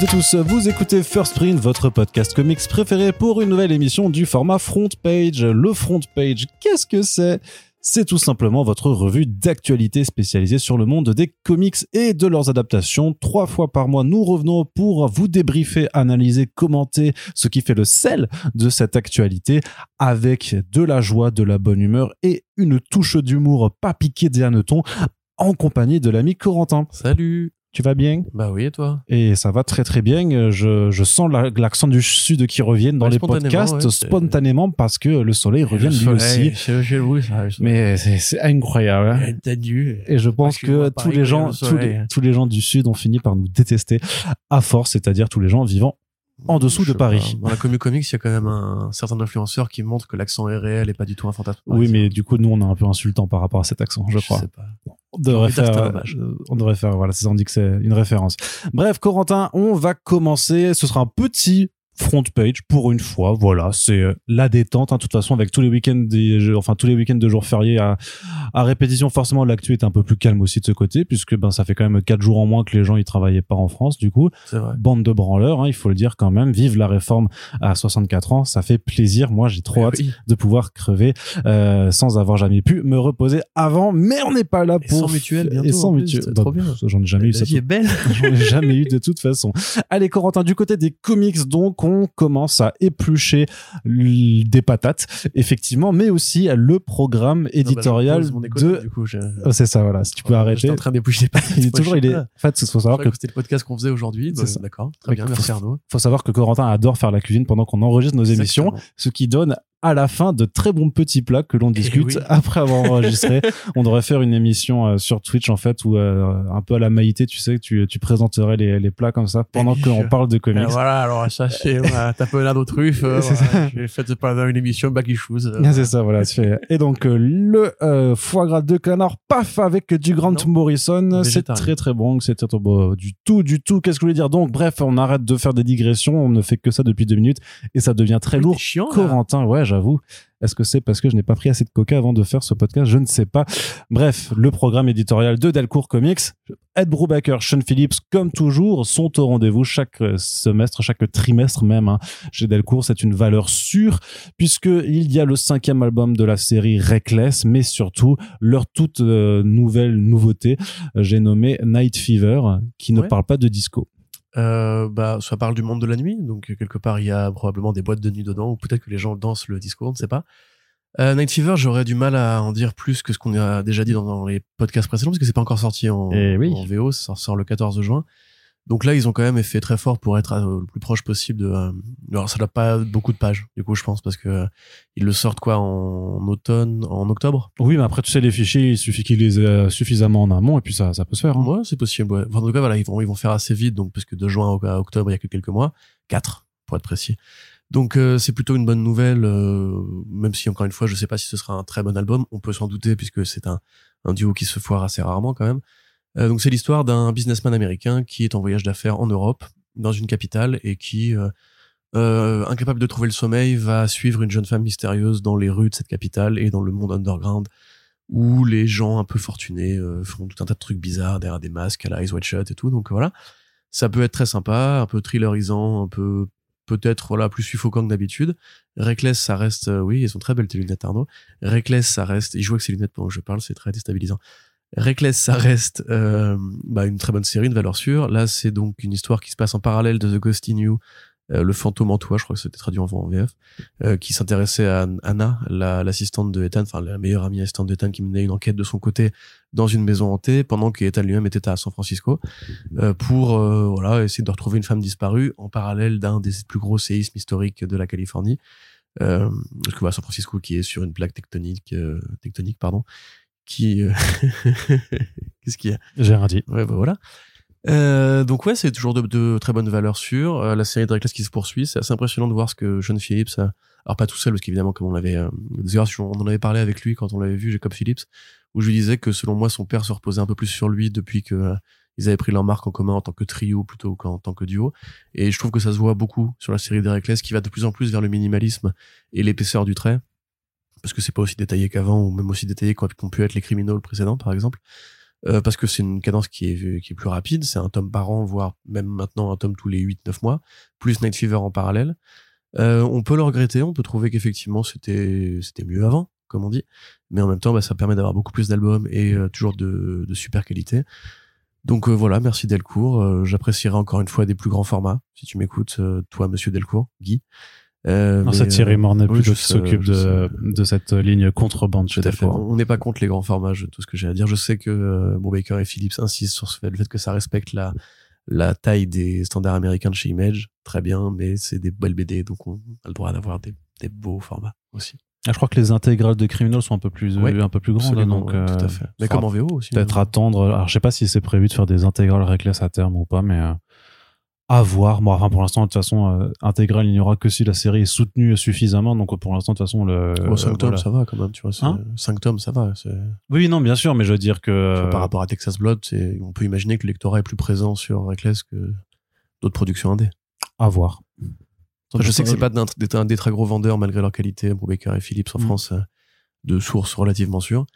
Toutes et tous, vous écoutez First Print, votre podcast comics préféré pour une nouvelle émission du format Front Page. Le Front Page, qu'est-ce que c'est? C'est tout simplement votre revue d'actualité spécialisée sur le monde des comics et de leurs adaptations. Trois fois par mois, nous revenons pour vous débriefer, analyser, commenter ce qui fait le sel de cette actualité avec de la joie, de la bonne humeur et une touche d'humour pas piqué des hannetons en compagnie de l'ami Corentin. Salut Tu vas bien? Bah oui, et toi? Et ça va très très bien. Je, je sens la- l'accent du sud qui revient dans Ouais, les spontanément, podcasts ouais, spontanément parce que le soleil revient lui aussi. Mais c'est incroyable. hein. Et je pense que tous les gens, le tous soleil. les, tous les gens du sud ont fini par nous détester à force, c'est-à-dire tous les gens vivant en dessous Je de Paris. pas. Dans la commu comics, il y a quand même un certain influenceur qui montre que l'accent est réel et pas du tout un fantasme. Oui, mais du coup, nous, on est un peu insultant par rapport à cet accent, je crois. sais pas. On devrait faire, euh, on devrait faire, voilà, c'est ça, on dit que c'est une référence. Bref, Corentin, on va commencer. Ce sera un petit front page pour une fois. Voilà, c'est euh, la détente. hein. De toute façon, avec tous les week-ends, des, enfin tous les week-ends de jours fériés à, à répétition, forcément, l'actu est un peu plus calme aussi de ce côté, puisque ben ça fait quand même quatre jours en moins que les gens y travaillaient pas en France. Du coup, bande de branleurs, hein, il faut le dire quand même. Vive la réforme à 64 ans, ça fait plaisir. Moi, j'ai trop hâte Oui. de pouvoir crever euh, sans avoir jamais pu me reposer avant. Mais on n'est pas là Et pour sans mutuelle, bientôt, et sans mutuelle. c'est Bah, trop bien. pff, J'en ai jamais eu La ça. vie est belle. J'en ai jamais eu de toute façon. Allez, Corentin, du côté des comics, donc, on commence à éplucher des patates, effectivement, mais aussi le programme éditorial Ah bah, je pose mon écouteur, de. Du coup, je... Oh, c'est ça, voilà. Si tu peux arrêter. J'étais en train d'éplucher pas. Il est toujours, il est. En fait, il faut savoir que C'était le podcast qu'on faisait aujourd'hui. C'est bah. D'accord. Très Ouais, bien. faut- Merci Arnaud. faut savoir que Corentin adore faire la cuisine pendant qu'on enregistre nos émissions, Exactement. ce qui donne à la fin de très bons petits plats que l'on discute oui. après avoir enregistré. On devrait faire une émission euh, sur Twitch en fait où euh, un peu à la Maïté, tu sais, tu, tu présenterais les, les plats comme ça pendant qu'on je- parle de comics. Euh, voilà, alors c'est voilà, t'as peu l'air de truffe. Euh, voilà, J'ai fait pendant une émission Backy Shoes. euh, Ah, C'est ça, voilà. Et donc euh, le foie gras de canard, paf, avec du Grant Non. Morrison, c'est très très bon. Bon, du tout, du tout. Qu'est-ce que je voulais dire? Donc, bref, on arrête de faire des digressions. On ne fait que ça depuis deux minutes et ça devient très lourd. chiant. Corentin, ouais, j'avoue. Est-ce que c'est parce que je n'ai pas pris assez de coca avant de faire ce podcast? Je ne sais pas. Bref, le programme éditorial de Delcourt Comics. Ed Brubaker, Sean Phillips, comme toujours, sont au rendez-vous chaque euh, semestre, chaque trimestre même. hein. Chez Delcourt, c'est une valeur sûre puisque il y a le cinquième album de la série Reckless, mais surtout leur toute euh, nouvelle nouveauté. euh, J'ai nommé Night Fever, qui ne Ouais. parle pas de disco. Euh, bah, ça parle du monde de la nuit, donc euh, quelque part il y a probablement des boîtes de nuit dedans, ou peut-être que les gens dansent le disco, on ne sait pas. Euh, Night Fever, j'aurais du mal à en dire plus que ce qu'on a déjà dit dans, dans les podcasts précédents, parce que c'est pas encore sorti en, Eh oui. en VO, ça sort le 14 juin. Donc là, ils ont quand même fait très fort pour être euh, le plus proche possible de. euh, alors, ça n'a pas beaucoup de pages, du coup, je pense, parce que euh, ils le sortent quoi en automne, en octobre? Oui, mais après, tu sais, les fichiers, il suffit qu'ils les aient suffisamment en amont et puis ça, ça peut se faire. hein. Ouais, c'est possible. Ouais. Enfin, en tout cas, voilà, ils vont, ils vont faire assez vite, donc parce que de juin à octobre, il y a que quelques mois, quatre pour être précis. Donc euh, c'est plutôt une bonne nouvelle, euh, même si encore une fois, je sais pas si ce sera un très bon album. On peut s'en douter puisque c'est un, un duo qui se foire assez rarement quand même. Euh, donc c'est l'histoire d'un businessman américain qui est en voyage d'affaires en Europe, dans une capitale, et qui, euh, euh, incapable de trouver le sommeil, va suivre une jeune femme mystérieuse dans les rues de cette capitale et dans le monde underground où les gens un peu fortunés font tout un tas de trucs bizarres derrière des masques à la Eyes Wide Shut et tout. Donc voilà, ça peut être très sympa, un peu thrillerisant, un peu peut-être voilà plus suffocant que d'habitude. Reckless, ça reste, oui, ils sont très belles tes lunettes Arnaud. Reckless, ça reste, il joue avec ses lunettes pendant que je parle, c'est très déstabilisant. Reckless, ça reste euh, bah, une très bonne série, une valeur sûre. Là, c'est donc une histoire qui se passe en parallèle de The Ghost in You, euh, le fantôme en toi, je crois que c'était traduit en, VF, euh, qui s'intéressait à Anna, la- l'assistante de Ethan, enfin la meilleure amie assistante d'Ethan, qui menait une enquête de son côté dans une maison hantée, pendant qu'Ethan lui-même était à San Francisco, euh, pour euh, voilà essayer de retrouver une femme disparue en parallèle d'un des plus gros séismes historiques de la Californie. Euh, parce que voilà, San Francisco qui est sur une plaque tectonique, euh, tectonique pardon, qui euh, qu'est-ce qu'il y a? J'ai rien dit. Ouais, bah voilà. Euh, donc ouais, c'est toujours de, de très bonnes valeurs sûres. Euh, la série Dracula's qui se poursuit, c'est assez impressionnant de voir ce que Sean Phillips a. Alors pas tout seul, parce qu'évidemment, comme on l'avait, euh, on en avait parlé avec lui quand on l'avait vu, Jacob Phillips, où je lui disais que selon moi, son père se reposait un peu plus sur lui depuis que euh, ils avaient pris leur marque en commun en tant que trio plutôt qu'en tant que duo. Et je trouve que ça se voit beaucoup sur la série Dracula's qui va de plus en plus vers le minimalisme et l'épaisseur du trait, parce que c'est pas aussi détaillé qu'avant ou même aussi détaillé qu'ont pu être les criminels précédents, par exemple. euh, parce que c'est une cadence qui est, qui est plus rapide. C'est un tome par an, voire même maintenant un tome tous les 8-9 mois, plus Night Fever en parallèle. Euh, on peut le regretter, on peut trouver qu'effectivement c'était c'était mieux avant, comme on dit, mais en même temps, bah, ça permet d'avoir beaucoup plus d'albums et euh, toujours de, de super qualité. Donc euh, voilà, merci Delcourt. Euh, J'apprécierai encore une fois des plus grands formats, si tu m'écoutes, toi, Monsieur Delcourt, Guy. Euh, Non, c'est Thierry euh, Mornay oui, qui s'occupe de, de cette ligne contrebande chez Tout à fait. Delcourt. On n'est pas contre les grands formats, je- tout ce que j'ai à dire. Je sais que euh, bon, Baker et Phillips insistent sur ce fait, le fait que ça respecte la, la taille des standards américains de chez Image. Très bien, mais c'est des belles BD, donc on a le droit d'avoir des, des beaux formats aussi. Ah, je crois que les intégrales de Criminal sont un peu plus, un peu plus grandes, Absolument, donc ouais, tout euh, à fait. Mais comme en VO aussi. peut-être hein. attendre. Alors, je sais pas si c'est prévu de faire des intégrales reckless à terme ou pas, mais euh, à voir. Bon, enfin, pour l'instant, de toute façon, euh, intégrale, il n'y aura que si la série est soutenue suffisamment. Donc, pour l'instant, de toute façon, le. Bon, 5 euh, tomes, voilà. ça va quand même, tu vois. Hein 5 tomes, ça va. Oui, non, bien sûr, mais je veux dire que. vois, Par euh, rapport à Texas Blood, c'est- on peut imaginer que le lectorat est plus présent sur Reckless que d'autres productions indé. à voir. Enfin, je sais que c'est pas un des très gros vendeurs malgré leur qualité, Brubaker et Philips en Mm. France, euh, de sources relativement sûres.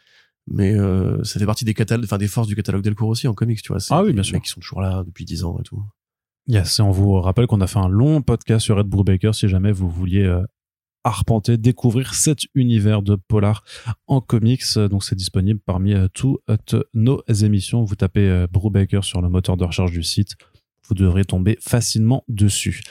Mais euh, ça fait partie des catalogues, enfin des forces du catalogue Delcourt aussi en comics, tu vois. Ah oui, bien sûr. mecs qui sont toujours là depuis 10 ans et tout. Yes, et on vous rappelle qu'on a fait un long podcast sur Ed Brubaker si jamais vous vouliez euh, arpenter, découvrir cet univers de polar en comics. Euh, Donc c'est disponible parmi euh, toutes nos émissions. Vous tapez Brubaker sur le moteur de recherche du site, vous devrez tomber facilement dessus.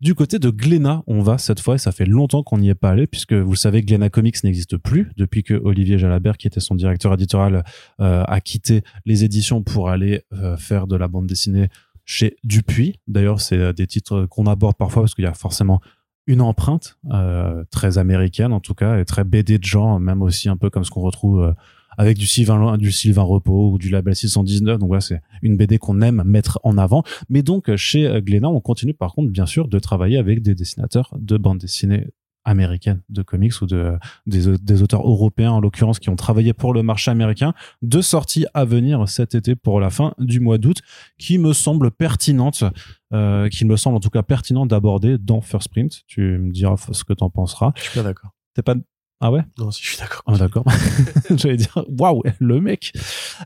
Du côté de Glénat, on va cette fois, et ça fait longtemps qu'on n'y est pas allé, puisque vous savez, Glénat Comics n'existe plus depuis que Olivier Jalabert, qui était son directeur éditorial, a quitté les éditions pour aller faire de la bande dessinée chez Dupuis. D'ailleurs, c'est euh, des titres qu'on aborde parfois parce qu'il y a forcément une empreinte euh, très américaine en tout cas et très BD de genre, même aussi un peu comme ce qu'on retrouve euh, avec du Sylvain, du Sylvain Repos ou du label 619. Donc voilà, c'est une BD qu'on aime mettre en avant. Mais donc euh, chez Glénat, on continue par contre bien sûr de travailler avec des dessinateurs de bande dessinée américaine de comics ou de des, des auteurs européens en l'occurrence qui ont travaillé pour le marché américain deux sorties à venir cet été pour la fin du mois d'août qui me semble pertinente euh, qui me semble en tout cas pertinent d'aborder dans First Print tu me diras ce que t'en penseras Je suis pas d'accord. t'es pas ah ouais? Non, si je suis d'accord. ah, d'accord. J'allais dire, waouh, le mec.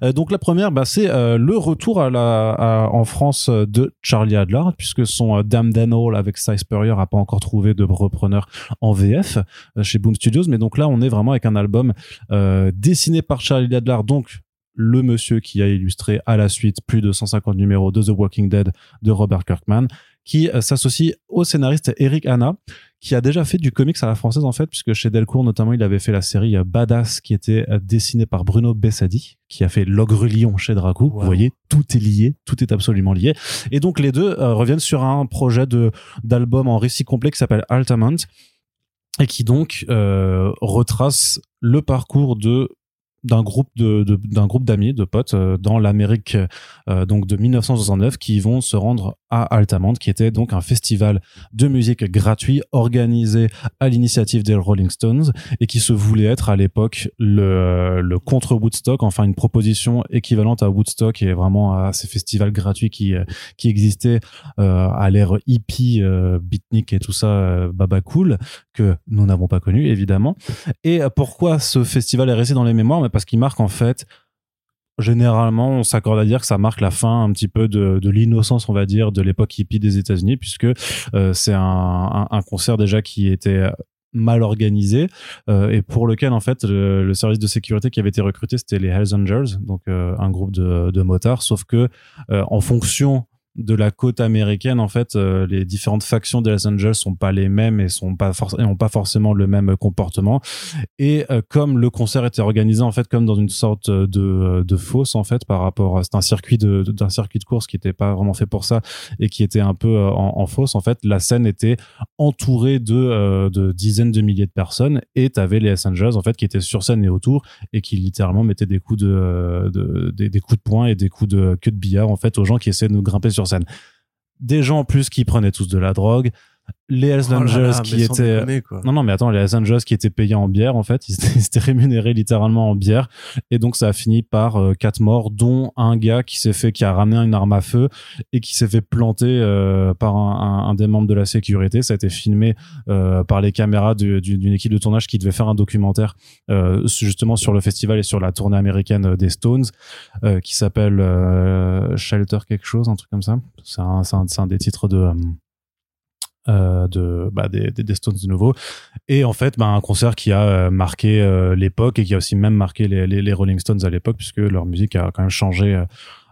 Euh, donc la première, bah, c'est euh, le retour à la, à- en France euh, de Charlie Adler, puisque son euh, Damn Dan Hall avec Cy Spurrier a pas encore trouvé de repreneur en VF chez Boom Studios. Mais donc là, on est vraiment avec un album dessiné par Charlie Adler, donc le monsieur qui a illustré à la suite plus de 150 numéros de The Walking Dead de Robert Kirkman, qui euh, s'associe au scénariste Eric Hanna, qui a déjà fait du comics à la française en fait, puisque chez Delcourt notamment, il avait fait la série euh, Badass qui était euh, dessinée par Bruno Bessadi, qui a fait L'Ogre Lion chez Dracou. Wow. Vous voyez, tout est lié, tout est absolument lié. Et donc les deux euh, reviennent sur un projet de d'album en récit complet qui s'appelle Altamont et qui donc euh, retrace le parcours de d'un groupe de d'un groupe d'amis de potes euh, dans l'Amérique euh, donc de 1969 qui vont se rendre à Altamont qui était donc un festival de musique gratuit organisé à l'initiative des Rolling Stones et qui se voulait être à l'époque le, le contre Woodstock enfin une proposition équivalente à Woodstock et vraiment à ces festivals gratuits qui euh, qui existaient à l'ère hippie beatnik et tout ça baba cool que nous n'avons pas connu évidemment. Et pourquoi ce festival est resté dans les mémoires? Parce qu'il marque en fait généralement, on s'accorde à dire que ça marque la fin un petit peu de, l'innocence, on va dire, de l'époque hippie des États-Unis, puisque euh, c'est un, concert déjà qui était mal organisé euh, et pour lequel en fait le, service de sécurité qui avait été recruté c'était les Hells Angels donc euh, un groupe de, de motards sauf que en fonction de la côte américaine en fait euh, les différentes factions des Hells Angels sont pas les mêmes et sont pas forc- et ont pas forcément le même comportement. Et euh, comme le concert était organisé en fait comme dans une sorte de, de fosse en fait par rapport c'est un circuit de d'un circuit de course qui était pas vraiment fait pour ça et qui était un peu euh, en, fosse en fait la scène était entourée de euh, de dizaines de milliers de personnes et t'avais les Hells Angels en fait qui étaient sur scène et autour et qui littéralement mettaient des coups de, euh, de des, coups de poing et des coups de queue de billard en fait aux gens qui essaient de grimper sur scène. Des gens en plus qui prenaient tous de la drogue les Hells Oh là Angels là, qui étaient non non mais attends les Hells Angels qui étaient payés en bière en fait ils étaient, ils étaient rémunérés littéralement en bière. Et donc ça a fini par euh, quatre morts dont un gars qui s'est fait qui a ramené une arme à feu et qui s'est fait planter euh, par un, un- un des membres de la sécurité. Ça a été filmé euh, par les caméras du- d'une équipe de tournage qui devait faire un documentaire justement sur le festival et sur la tournée américaine des Stones qui s'appelle Shelter quelque chose un truc comme ça. Un, c'est un des titres de euh, euh, de bah, des, des, Stones de nouveau et en fait bah, un concert qui a euh, marqué euh, l'époque et qui a aussi même marqué les, les, les Rolling Stones à l'époque puisque leur musique a quand même changé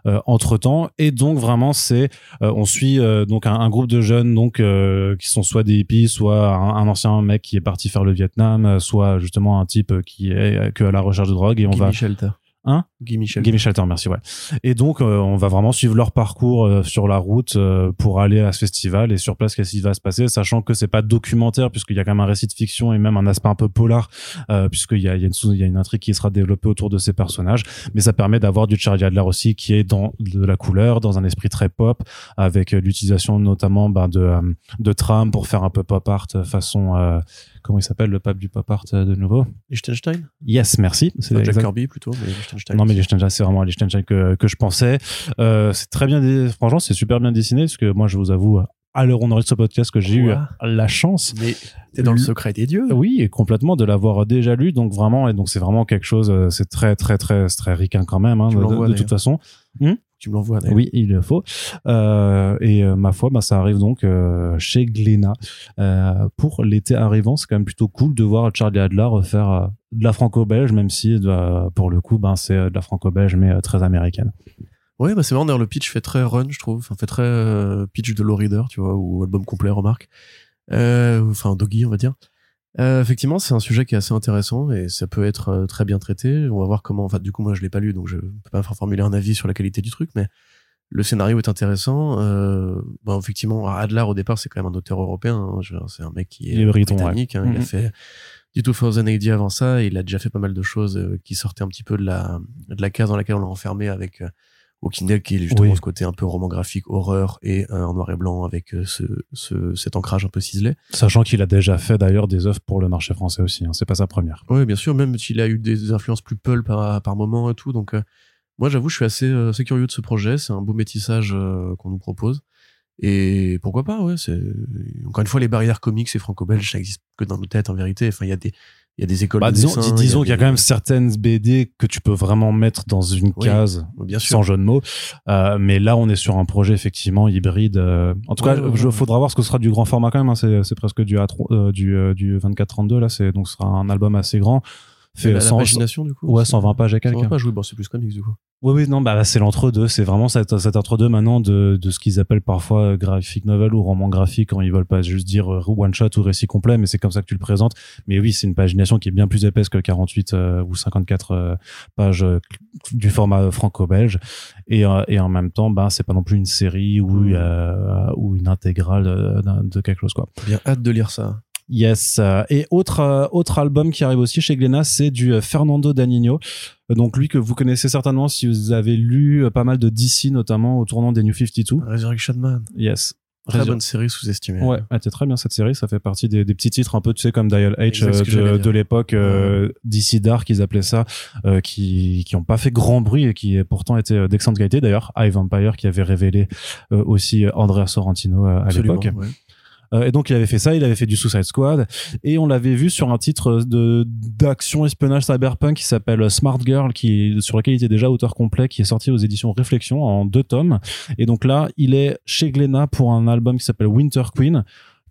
euh, entre temps et donc vraiment c'est euh, on suit euh, donc un, un groupe de jeunes donc euh, qui sont soit des hippies soit un, un ancien mec qui est parti faire le Vietnam euh, soit justement un type qui est euh, que à la recherche de drogue et on va Shelter. Hein Gimme Shelter. Gimme Shelter, merci, ouais. Et donc, euh, on va vraiment suivre leur parcours euh, sur la route euh, pour aller à ce festival et sur place, qu'est-ce qui va se passer, sachant que c'est pas documentaire, puisqu'il y a quand même un récit de fiction et même un aspect un peu polar, euh, puisqu'il y a, il y, a une il y a une intrigue qui sera développée autour de ces personnages. Mais ça permet d'avoir du Charlie Adler aussi, qui est dans de la couleur, dans un esprit très pop, avec euh, l'utilisation notamment ben, de, euh, de trams pour faire un peu pop art euh, façon... comment il s'appelle le pape du pop art euh, de nouveau. Liechtenstein? Yes, merci. C'est Jack Kirby plutôt, mais Liechtenstein. non mais Liechtenstein c'est vraiment Liechtenstein que, que je pensais. Euh, c'est très bien franchement c'est super bien dessiné parce que moi je vous avoue à l'heure où on enregistre ce podcast que j'ai eu la chance. Mais t'es dans le secret des dieux. oui et complètement de l'avoir déjà lu. Donc vraiment et donc c'est vraiment quelque chose euh, c'est très très très très ricain quand même hein, de, toute façon Tu me l'envoies d'ailleurs. oui il le faut euh, et euh, ma foi bah, ça arrive donc euh, chez Glénat pour l'été arrivant c'est quand même plutôt cool de voir Charlie Adler faire de la franco-belge même si pour le coup ben c'est de la franco-belge mais très américaine Ouais, bah c'est marrant d'ailleurs, le pitch fait très run, je trouve. Enfin, fait très pitch de low reader, tu vois, ou album complet, remarque. Enfin, doggy, on va dire. Euh, effectivement, c'est un sujet qui est assez intéressant et ça peut être euh, très bien traité. On va voir comment. Enfin, du coup, moi, je l'ai pas lu, donc je peux pas formuler un avis sur la qualité du truc, mais le scénario est intéressant. Euh, bon, effectivement, Adler au départ, c'est quand même un auteur européen. hein. C'est un mec qui est Il est britannique. hein. Il a Mhm. fait du 2000 AD avant ça. Et il a déjà fait pas mal de choses euh, qui sortaient un petit peu de la de la case dans laquelle on l'a enfermé avec. Walking Dead qui est justement Oui. ce côté un peu roman graphique, horreur et euh, en noir et blanc avec euh, ce, ce, cet ancrage un peu ciselé. Sachant qu'il a déjà fait d'ailleurs des œuvres pour le marché français aussi, hein. c'est pas sa première. Oui, bien sûr, même s'il a eu des influences plus pulp par, par moment et tout. Donc, euh, moi, j'avoue, je suis assez, assez curieux de ce projet. C'est un beau métissage qu'on nous propose. Et pourquoi pas, ouais. C'est encore une fois les barrières comiques et franco-belges, ça existe que dans nos têtes en vérité. Enfin, il y a des, il y a des écoles Bah, de disons dessin, disons qu'il y a des- quand même certaines BD que tu peux vraiment mettre dans une Oui, case bien sûr. sans jeu de mots. Euh, mais là, on est sur un projet effectivement hybride. euh. En tout Ouais, cas, il ouais. faudra voir ce que sera du grand format quand même. hein. C'est c'est presque du, A3, euh, du, euh, du 24-32 là. C'est donc ce sera un album assez grand. Fait la, la 100 pagination, du coup. ouais, c'est- 120 pages quelques. 120 pages, oui, bon, c'est plus comics, du coup. Oui, oui, non, bah, c'est l'entre-deux. C'est vraiment cet, cet entre-deux maintenant de, de ce qu'ils appellent parfois euh, graphic novel ou roman graphique quand ils veulent pas juste dire euh, one shot ou récit complet, mais c'est comme ça que tu le présentes. Mais oui, c'est une pagination qui est bien plus épaisse que 48 euh, ou 54 euh, pages euh, du format franco-belge. Et, et en même temps, bah, c'est pas non plus une série ou, Mm. euh, ou une intégrale d'un- de quelque chose, quoi. Bien hâte de lire ça. Yes. euh, Et autre euh, autre album qui arrive aussi chez Glénat, c'est du euh, Fernando Danino. Donc lui que vous connaissez certainement si vous avez lu pas mal de DC notamment au tournant des New 52. Resurrection Man. Yes. Très bonne série sous-estimée. Ouais, elle était très bien cette série. Ça fait partie des, des petits titres un peu, tu sais, comme Dial H euh, de, l'époque, euh, DC Dark, ils appelaient ça, euh, qui qui ont pas fait grand bruit et qui pourtant étaient d'excellente qualité. D'ailleurs, High Vampire qui avait révélé aussi Andrea Sorrentino à l'époque. ouais. Euh, et donc il avait fait ça, il avait fait du Suicide Squad. Et on l'avait vu sur un titre de d'action espionnage cyberpunk qui s'appelle Smart Girl qui sur lequel il était déjà auteur complet qui est sorti aux éditions Réflexion en deux tomes. Et donc là il est chez Glénat pour un album qui s'appelle Winter Queen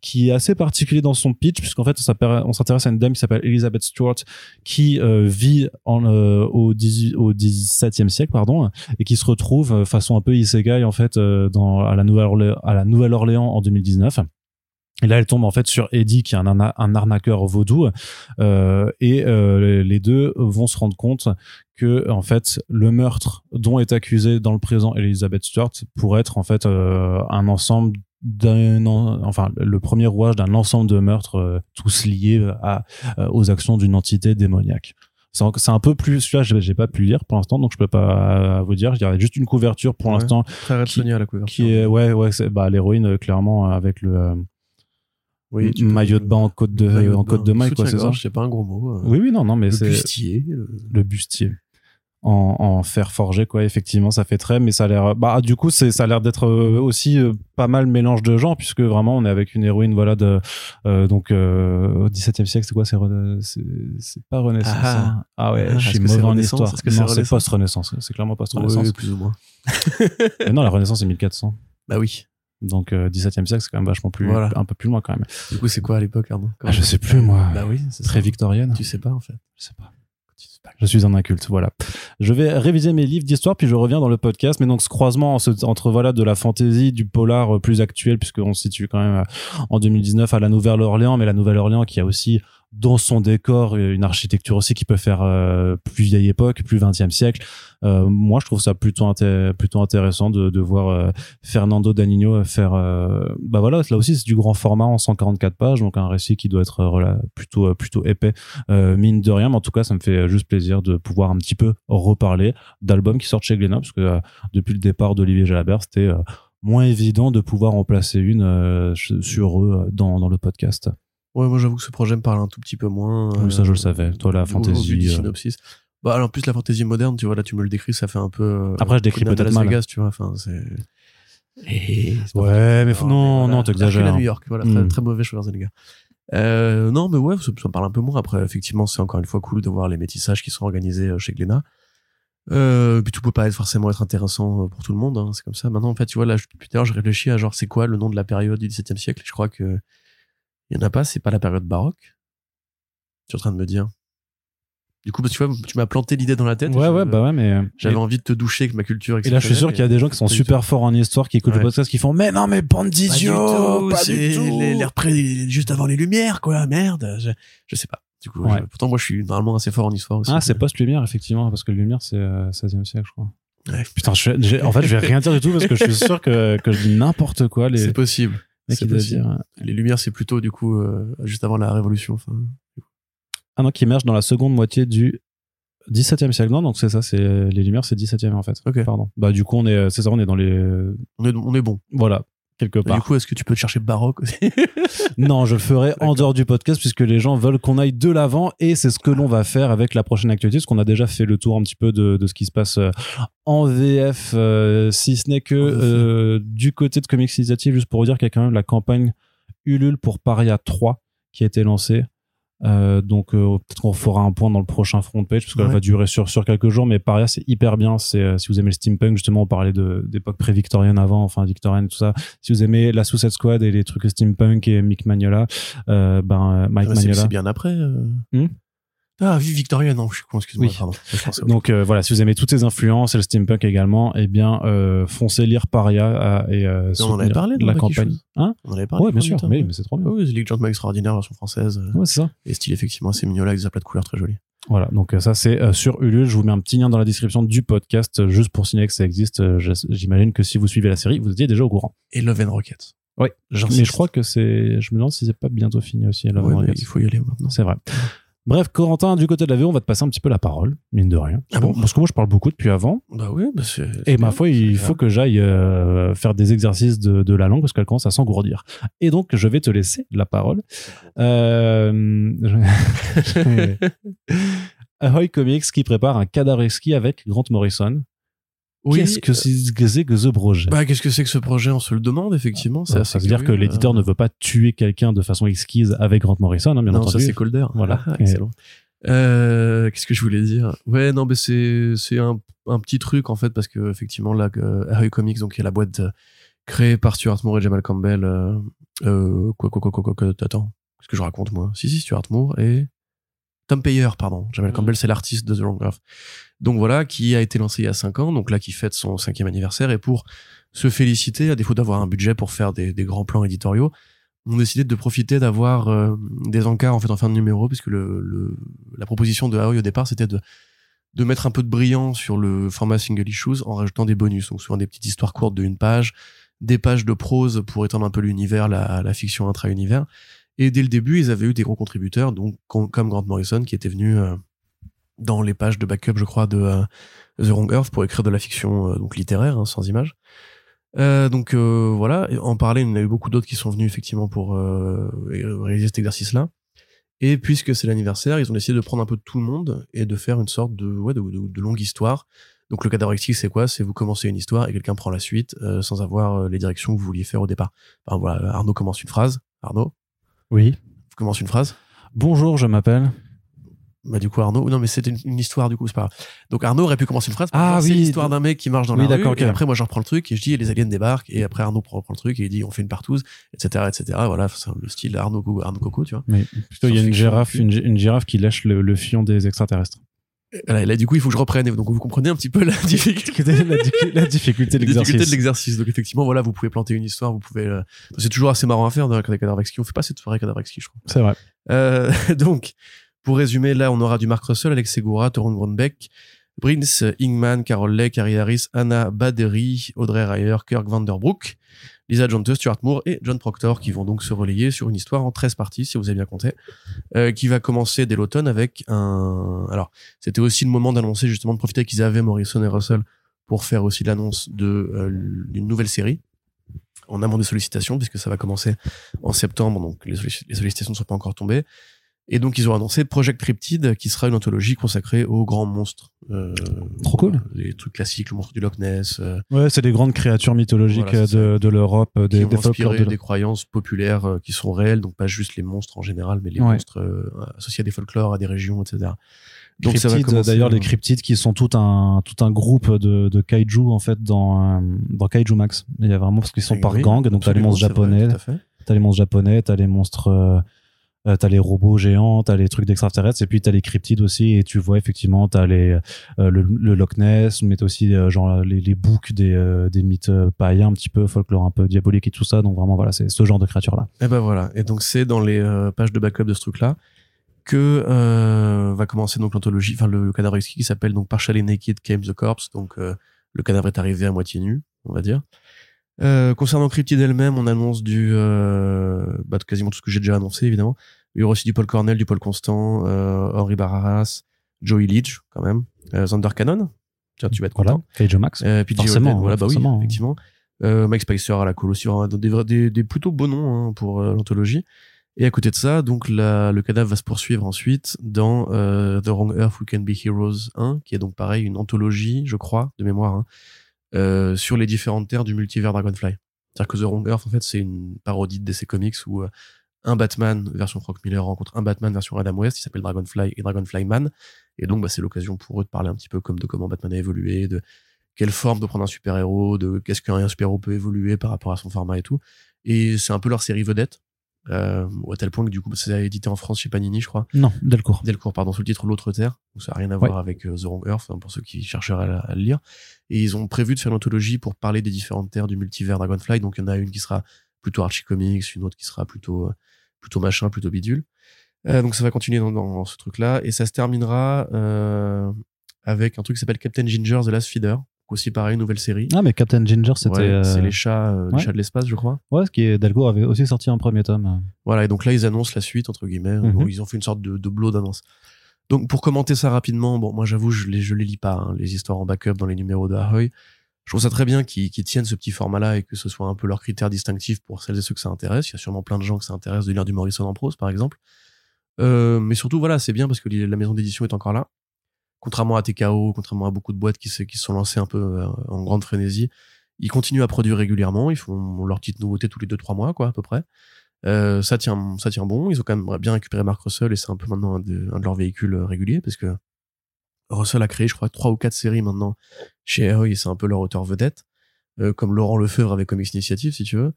qui est assez particulier dans son pitch puisqu'en fait on s'intéresse à une dame qui s'appelle Elizabeth Stewart qui euh, vit euh, au, 18, au 17e siècle pardon et qui se retrouve euh, façon un peu isegai en fait euh, dans à la Nouvelle-Orléans en 2019 et là, elle tombe en fait sur Eddie, qui est un, arna- un arnaqueur vaudou, euh, et euh, les deux vont se rendre compte que en fait le meurtre dont est accusée dans le présent Elizabeth Stewart pourrait être en fait euh, un ensemble d'un en- enfin le premier rouage d'un ensemble de meurtres euh, tous liés à, euh, aux actions d'une entité démoniaque. C'est un peu plus, celui-là, j'ai pas pu lire pour l'instant, donc je peux pas vous dire. Il y a juste une couverture pour Ouais. l'instant Très Qui- à la couverture. qui est ouais ouais c'est bah l'héroïne euh, clairement avec le euh, Oui, maillot de bain en côte de, Maillot en côte de maille, quoi, c'est ça C'est pas un gros mot. euh, Oui, oui, non, non, mais le c'est bustier. le- le bustier. En, en fer forgé, quoi. Effectivement, ça fait très, mais ça a l'air, bah, du coup, c'est, ça a l'air d'être euh, aussi euh, pas mal mélange de gens, puisque vraiment, on est avec une héroïne, voilà, de, euh, donc, euh, au XVIIe siècle, c'est quoi, c'est, Rena- c'est, c'est pas Renaissance, Ah. hein. Ah ouais, Ah, je suis mauvais c'est en Renaissance? histoire. C'est non, c'est Renaissance? post-Renaissance. C'est clairement post-Renaissance. Oui, plus ou moins. Mais non, la Renaissance, c'est 1400. Bah oui. Donc, euh, 17e siècle, c'est quand même vachement plus, Voilà. un peu plus loin, quand même. Du coup, c'est quoi à l'époque, Arnaud Ah, je sais plus, moi. Bah oui, c'est Très ça. victorienne. Tu sais pas, en fait. Je sais pas. Tu sais pas. Je suis un inculte, voilà. Je vais réviser mes livres d'histoire, puis je reviens dans le podcast. Mais donc, ce croisement entre voilà de la fantaisie, du polar euh, plus actuel, puisqu'on se situe quand même euh, en 2019 à la Nouvelle-Orléans, mais la Nouvelle-Orléans qui a aussi dans son décor euh, une architecture aussi qui peut faire euh, plus vieille époque, plus 20e siècle. Euh, moi, je trouve ça plutôt inté- plutôt intéressant de, voir Fernando Danino faire. bah voilà, là aussi c'est du grand format en 144 pages, donc un récit qui doit être plutôt plutôt épais mine de rien, mais en tout cas, ça me fait juste plaisir de pouvoir un petit peu reparler d'albums qui sortent chez Glénat, parce que depuis le départ d'Olivier Jalabert, c'était moins évident de pouvoir en placer une sur eux dans le podcast. Ouais, moi, j'avoue que ce projet me parle un tout petit peu moins. Oui, ça, je le savais. Toi, la fantaisie, euh, synopsis. Bah, alors, en plus, la fantaisie moderne, tu vois, là, tu me le décris, ça fait un peu. euh, Après, je décris peut-être mal. Vegas, tu vois, enfin, c'est. Et- Ouais, mais faut- Non, voilà. non, t'exagères. New York, voilà, très, Hmm. très mauvais Schwarzenegger. Euh, non, mais ouais, ça, me parle un peu moins. Après, effectivement, c'est encore une fois cool de voir les métissages qui sont organisés euh, chez Glénat. Euh, puis tout peut pas être forcément être intéressant euh, pour tout le monde, hein, c'est comme ça. Maintenant, en fait, tu vois, là, je- je réfléchis à genre, c'est quoi le nom de la période du XVIIe siècle? Je crois que il y en a pas, c'est pas la période baroque? Tu es en train de me dire. Du coup, parce que tu vois, tu m'as planté l'idée dans la tête. Ouais, je- ouais, bah ouais, mais. J'avais envie de te doucher avec ma culture. Et là, je suis sûr qu'il y a des gens qui sont super forts en histoire, qui écoutent le podcast, qui font, mais non, mais bande Pas du tout, les repré- juste avant les lumières, quoi, merde. Je, je sais pas. Du coup, Ouais. je- pourtant, moi, je suis normalement assez fort en histoire aussi. Ah, c'est post-lumière, effectivement, parce que lumière, c'est euh, 16e siècle, je crois. Ouais, Putain, je, en fait, je vais rien dire du tout parce que je suis sûr que, que je dis n'importe quoi. Les C'est possible. Dire. Les lumières, c'est plutôt, du coup, euh, juste avant la Révolution. Enfin, Ah non, qui émerge dans la seconde moitié du 17e siècle. Non, donc c'est ça, c'est les lumières, c'est 17e en fait. Ok. Pardon. Bah, du coup, on est, c'est ça, on est dans les. on, est, on est bon. Voilà, quelque Et part. du coup, est-ce que tu peux te chercher baroque aussi Non, je le ferai en dehors du podcast puisque les gens veulent qu'on aille de l'avant et c'est ce que l'on va faire avec la prochaine actualité parce qu'on a déjà fait le tour un petit peu de, de ce qui se passe euh, en VF, euh, si ce n'est que euh, du côté de Comics Initiative, juste pour vous dire qu'il y a quand même la campagne Ulule pour Paria 3 qui a été lancée. Euh, donc euh, peut-être qu'on fera un point dans le prochain front page parce qu'elle Ouais. va durer sur sur quelques jours mais Paria c'est hyper bien c'est euh, si vous aimez le steampunk justement on parlait de d'époque pré-victorienne avant enfin victorienne tout ça si vous aimez la Suicide Squad et les trucs steampunk et Mick Magnola ben Mike Ah, c'est, Magnola c'est bien après. Hmm? Ah, vie Victoria, non, je suis con, excuse-moi. Oui. Pardon. Donc euh, voilà si vous aimez toutes ces influences et le steampunk également eh bien euh, foncez lire Paria euh, et euh, on en avait parlé dans la campagne hein On en avait parlé. ouais bien sûr longtemps, mais, ouais. mais c'est trop bien Oui, Gentleman Extraordinaire, version française. euh, ouais c'est ça Et style, effectivement, assez mignon là, avec des aplats de couleurs très jolis. Voilà, donc euh, ça c'est euh, sur Ulule. Je vous mets un petit lien dans la description du podcast euh, juste pour signaler que ça existe. Euh, J'imagine que si vous suivez la série, vous étiez déjà au courant. Et Love and Rocket. Oui, J'insiste. mais je crois que c'est. Je me demande si c'est pas bientôt fini aussi. Love Ouais, and mais Rockets. il faut y aller maintenant. C'est vrai. Bref, Corentin, du côté de la VO, on va te passer un petit peu la parole, mine de rien. Ah bon Parce que moi, je parle beaucoup depuis avant. Bah oui, bah c'est. Et ma foi, il faut que j'aille euh, faire des exercices de, de la langue parce qu'elle commence à s'engourdir. Et donc, je vais te laisser la parole. Euh, Ahoy Comics qui prépare un Kadareski avec Grant Morrison. Oui. Qu'est-ce que c'est que c'est que The Projet? Bah, qu'est-ce que c'est que ce projet? On se le demande, effectivement. C'est Ça veut dire que l'éditeur Euh, ne veut pas tuer quelqu'un de façon exquise avec Grant Morrison, hein, bien Non, ça entendu. c'est Colder. Voilà. Ah, excellent. Euh, qu'est-ce que je voulais dire? Ouais, non, mais c'est c'est un, un petit truc en fait parce que effectivement là, euh, Harry Comics, donc il y a la boîte euh, créée par Stuart Moore et Jamal Campbell. Euh, euh, quoi, quoi, quoi, quoi, quoi, quoi, attends, qu'est-ce que je raconte moi? Si, si, Stuart Moore et Tom Payer, pardon. Jamal Mhm. Campbell, c'est l'artiste de The Long Graph. Donc voilà, qui a été lancé il y a 5 ans, donc là qui fête son cinquième anniversaire et pour se féliciter, à défaut d'avoir un budget pour faire des, des grands plans éditoriaux, on décidé de profiter d'avoir euh, des encarts en fait en fin de numéro puisque le, le la proposition de Aoi au départ c'était de de mettre un peu de brillant sur le format single issues en rajoutant des bonus donc souvent des petites histoires courtes de une page des pages de prose pour étendre un peu l'univers la, la fiction intra-univers et dès le début ils avaient eu des gros contributeurs donc com- comme Grant Morrison qui était venu euh, dans les pages de backup je crois de euh, The Wrong Earth pour écrire de la fiction euh, donc littéraire hein, sans images Euh, donc euh, voilà, en parler, il y en a eu beaucoup d'autres qui sont venus effectivement pour réaliser cet exercice-là. Et puisque c'est l'anniversaire, ils ont décidé de prendre un peu de tout le monde et de faire une sorte de, ouais, de, de, longue histoire. Donc le cadavre c'est quoi? C'est vous commencez une histoire et quelqu'un prend la suite euh, sans avoir les directions que vous vouliez faire au départ. Enfin, voilà, Arnaud commence une phrase. Arnaud, Oui. vous commence une phrase? Bonjour, je m'appelle. Bah du coup Arnaud, non mais c'était une, une histoire du coup, c'est pas grave. Donc Arnaud aurait pu commencer une phrase. Ah, c'est oui, l'histoire d'un mec qui marche dans oui, la rue. d'accord, Et après moi je reprends le truc et je dis les aliens débarquent et après Arnaud reprend le truc et il dit on fait une partouze, etc., etc. Voilà, c'est le style Arnaud Arnaud Coco, tu vois. Mais plutôt, il y a une girafe, une, gi- une girafe qui lèche le, le fion des extraterrestres. Et Là, du coup il faut que je reprenne. Donc vous comprenez un petit peu la difficulté. la, di- la difficulté de La l'exercice. Donc effectivement, voilà, vous pouvez planter une histoire, vous pouvez. euh, C'est toujours assez marrant à faire dans les cadavres exquis. On fait pas cette soirée cadavres exquis, je crois. C'est vrai. Euh, donc, pour résumer, là, on aura du Mark Russell, Alex Segura, Torun Grunbeck, Prince Ingman, Carol Lake, Harry Harris, Anna Baderi, Audrey Ryer, Kirk Vanderbroek, Lisa Jonte, Stuart Moore et John Proctor qui vont donc se relayer sur une histoire en 13 parties, si vous avez bien compté, euh, qui va commencer dès l'automne avec un... Alors, c'était aussi le moment d'annoncer justement, de profiter qu'ils avaient Morrison et Russell pour faire aussi l'annonce de euh, d'une nouvelle série en amont des sollicitations, puisque ça va commencer en septembre, donc les sollicitations ne sont pas encore tombées. Et donc ils ont annoncé Project Cryptid, qui sera une anthologie consacrée aux grands monstres. Euh, Trop cool. Les trucs classiques, le monstre du Loch Ness, euh, Ouais, c'est des grandes créatures mythologiques Voilà, c'est de, de l'Europe, euh, des, des folklores de des croyances populaires euh, qui sont réelles, donc pas juste les monstres en général, mais les Ouais. monstres euh, associés à des folklores, à des régions, etc. Donc d'ailleurs, euh, les cryptides qui sont tout un tout un groupe de, de kaiju en fait dans euh, dans Kaiju Max. Il y a vraiment parce qu'ils sont oui, par gang, donc t'as les monstres japonais, t'as les monstres japonais, t'as les monstres, euh, t'as les robots géants, t'as les trucs d'extraterrestres, et puis t'as les cryptides aussi. Et tu vois effectivement, t'as les euh, le, le Loch Ness, mais t'as aussi euh, genre les, les boucs des euh, des mythes euh, païens, un petit peu folklore un peu diabolique et tout ça. Donc vraiment voilà, c'est ce genre de créatures là. Et ben voilà. Et donc c'est dans les euh, pages de backup de ce truc-là que euh, va commencer donc l'anthologie, enfin le, cadavre exquis qui s'appelle donc Partially Naked Came the Corpse. Donc le cadavre est arrivé à moitié nu, on va dire. Euh, concernant Cryptid elle-même, on annonce du euh, bah, quasiment tout ce que j'ai déjà annoncé évidemment. Il y aura aussi du Paul Cornell, du Paul Constant, euh, Henri Barraras, Joey Leach quand même, euh, Zander Cannon. Tiens, tu vas être Voilà, content. Kaiju Max. Euh, PJ Forcément, Holden, voilà, bah oui, forcément, hein. effectivement. Euh, Mike Spicer à la cool aussi, des, des, des plutôt beaux noms hein, pour euh, l'anthologie. Et à côté de ça, donc la, le cadavre va se poursuivre ensuite dans euh, The Wrong Earth We Can Be Heroes 1, qui est donc pareil une anthologie, je crois, de mémoire, hein, euh, sur les différentes terres du multivers Dragonfly. C'est-à-dire que The Wrong Earth, en fait, c'est une parodie de DC Comics où euh, un Batman version Frank Miller rencontre un Batman version Adam West, qui s'appelle Dragonfly et Dragonfly Man. Et donc, bah, c'est l'occasion pour eux de parler un petit peu comme de comment Batman a évolué, de quelle forme peut prendre un super-héros, de qu'est-ce qu'un super-héros peut évoluer par rapport à son format et tout. Et c'est un peu leur série vedette. Euh, à tel point que du coup, c'est édité en France chez Panini, je crois. Non, Delcourt. Delcourt, pardon, sous le titre L'autre Terre. Donc ça n'a rien à voir avec euh, The Wrong Earth, hein, pour ceux qui chercheraient à, à le lire. Et ils ont prévu de faire une anthologie pour parler des différentes terres du multivers Dragonfly. Donc il y en a une qui sera plutôt Archie Comics, une autre qui sera plutôt, euh, plutôt machin, plutôt bidule. Euh, donc ça va continuer dans, dans ce truc-là. Et ça se terminera euh, avec un truc qui s'appelle Captain Ginger The Last Feeder. Aussi pareil, nouvelle série. Ah, mais Captain Ginger, c'était. Ouais, euh, C'est les chats, euh, les chats de l'espace, je crois. Ouais, ce qui est Delcourt avait aussi sorti un premier tome. Voilà, et donc là, ils annoncent la suite, entre guillemets. Bon, ils ont fait une sorte de, de blow d'annonce. Donc, pour commenter ça rapidement, bon, moi, j'avoue, je les, je les lis pas, hein, les histoires en backup dans les numéros de Ahoy. Je trouve ça très bien qu'ils qu'ils tiennent ce petit format-là et que ce soit un peu leur critère distinctif pour celles et ceux que ça intéresse. Il y a sûrement plein de gens que ça intéresse de lire du Morrison en prose, par exemple. Euh, mais surtout, voilà, c'est bien parce que la maison d'édition est encore là. Contrairement à TKO, contrairement à beaucoup de boîtes qui se, qui se sont lancées un peu euh, en grande frénésie, ils continuent à produire régulièrement. Ils font leurs petites nouveautés tous les deux trois mois, quoi, à peu près. Euh, ça tient, ça tient bon. Ils ont quand même bien récupéré Mark Russell et c'est un peu maintenant un de, un de leurs véhicules euh, réguliers parce que Russell a créé, je crois, trois ou quatre séries maintenant chez Ahoy et c'est un peu leur auteur vedette, euh, comme Laurent Lefebvre avec Comics Initiative, si tu veux.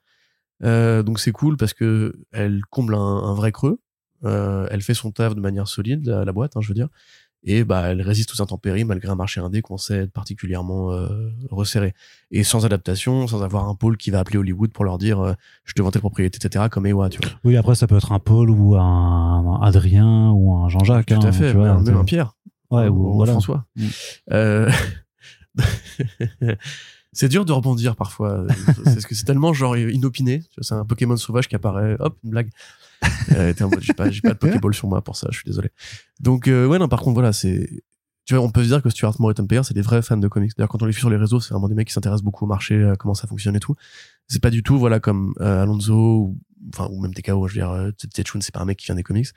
Euh, donc c'est cool parce que elle comble un, un vrai creux. Euh, elle fait son taf de manière solide, la, la boîte, hein, je veux dire. Et bah, elle résiste aux intempéries malgré un marché indé qu'on sait être particulièrement euh, resserré. Et sans adaptation, sans avoir un pôle qui va appeler Hollywood pour leur dire euh, je te vends telle propriété, etc. comme Ewa, tu vois. Oui, après, ça peut être un Paul ou un, Adrien ou un Jean-Jacques. Tout hein, à fait, tu vois, même, un Pierre. Ouais, ou, voilà. François. Mm. Euh, c'est dur de rebondir parfois. c'est ce que c'est tellement genre inopiné. C'est un Pokémon sauvage qui apparaît. Hop, une blague. Euh, en mode, j'ai pas, j'ai pas de Pokéball sur moi pour ça. Je suis désolé. Donc euh, ouais non. Par contre voilà, c'est tu vois, on peut se dire que Stuart Moore et Tom Payer, c'est des vrais fans de comics. D'ailleurs, quand on les suit sur les réseaux, c'est vraiment des mecs qui s'intéressent beaucoup au marché, à comment ça fonctionne et tout. C'est pas du tout, voilà, comme euh, Alonso ou, enfin, ou même TKO, je veux dire, euh, Tetchun, c'est pas un mec qui vient des comics.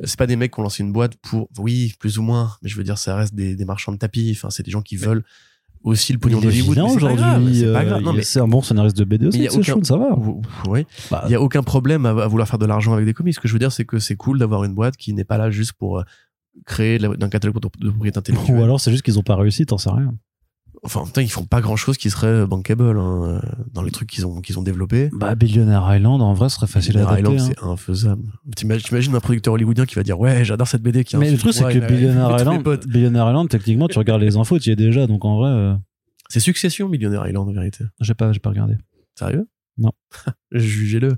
Euh, C'est pas des mecs qui ont lancé une boîte pour, oui, plus ou moins, mais je veux dire, ça reste des, des marchands de tapis. Enfin, c'est des gens qui veulent aussi le pognon d'Hollywood. aujourd'hui. C'est euh, un bon scénariste de BD aussi, Mais il y a c'est aucun- ça va. oui. Bah, Il y a aucun problème à, à vouloir faire de l'argent avec des comics. Ce que je veux dire, c'est que c'est cool d'avoir une boîte qui n'est pas là juste pour euh, créer d'un catalogue de propriété intellectuelle. Ou alors c'est juste qu'ils ont pas réussi, t'en sais rien. Enfin, putain, ils font pas grand chose qui serait bankable hein, euh, dans les trucs qu'ils ont qu'ils ont développés. Bah, Billionaire Island, en vrai, serait facile à Billionaire adapter. Island, hein. c'est infaisable. T'imagines un producteur hollywoodien qui va dire ouais, j'adore cette BD qui a Mais le truc, c'est que Billionaire Island. Billionaire Island, techniquement, tu regardes les infos, tu y es déjà, donc en vrai, euh, C'est Succession, Millionnaire Island, en vérité. j'ai pas, j'ai pas regardé. Sérieux? Non. Jugez-le.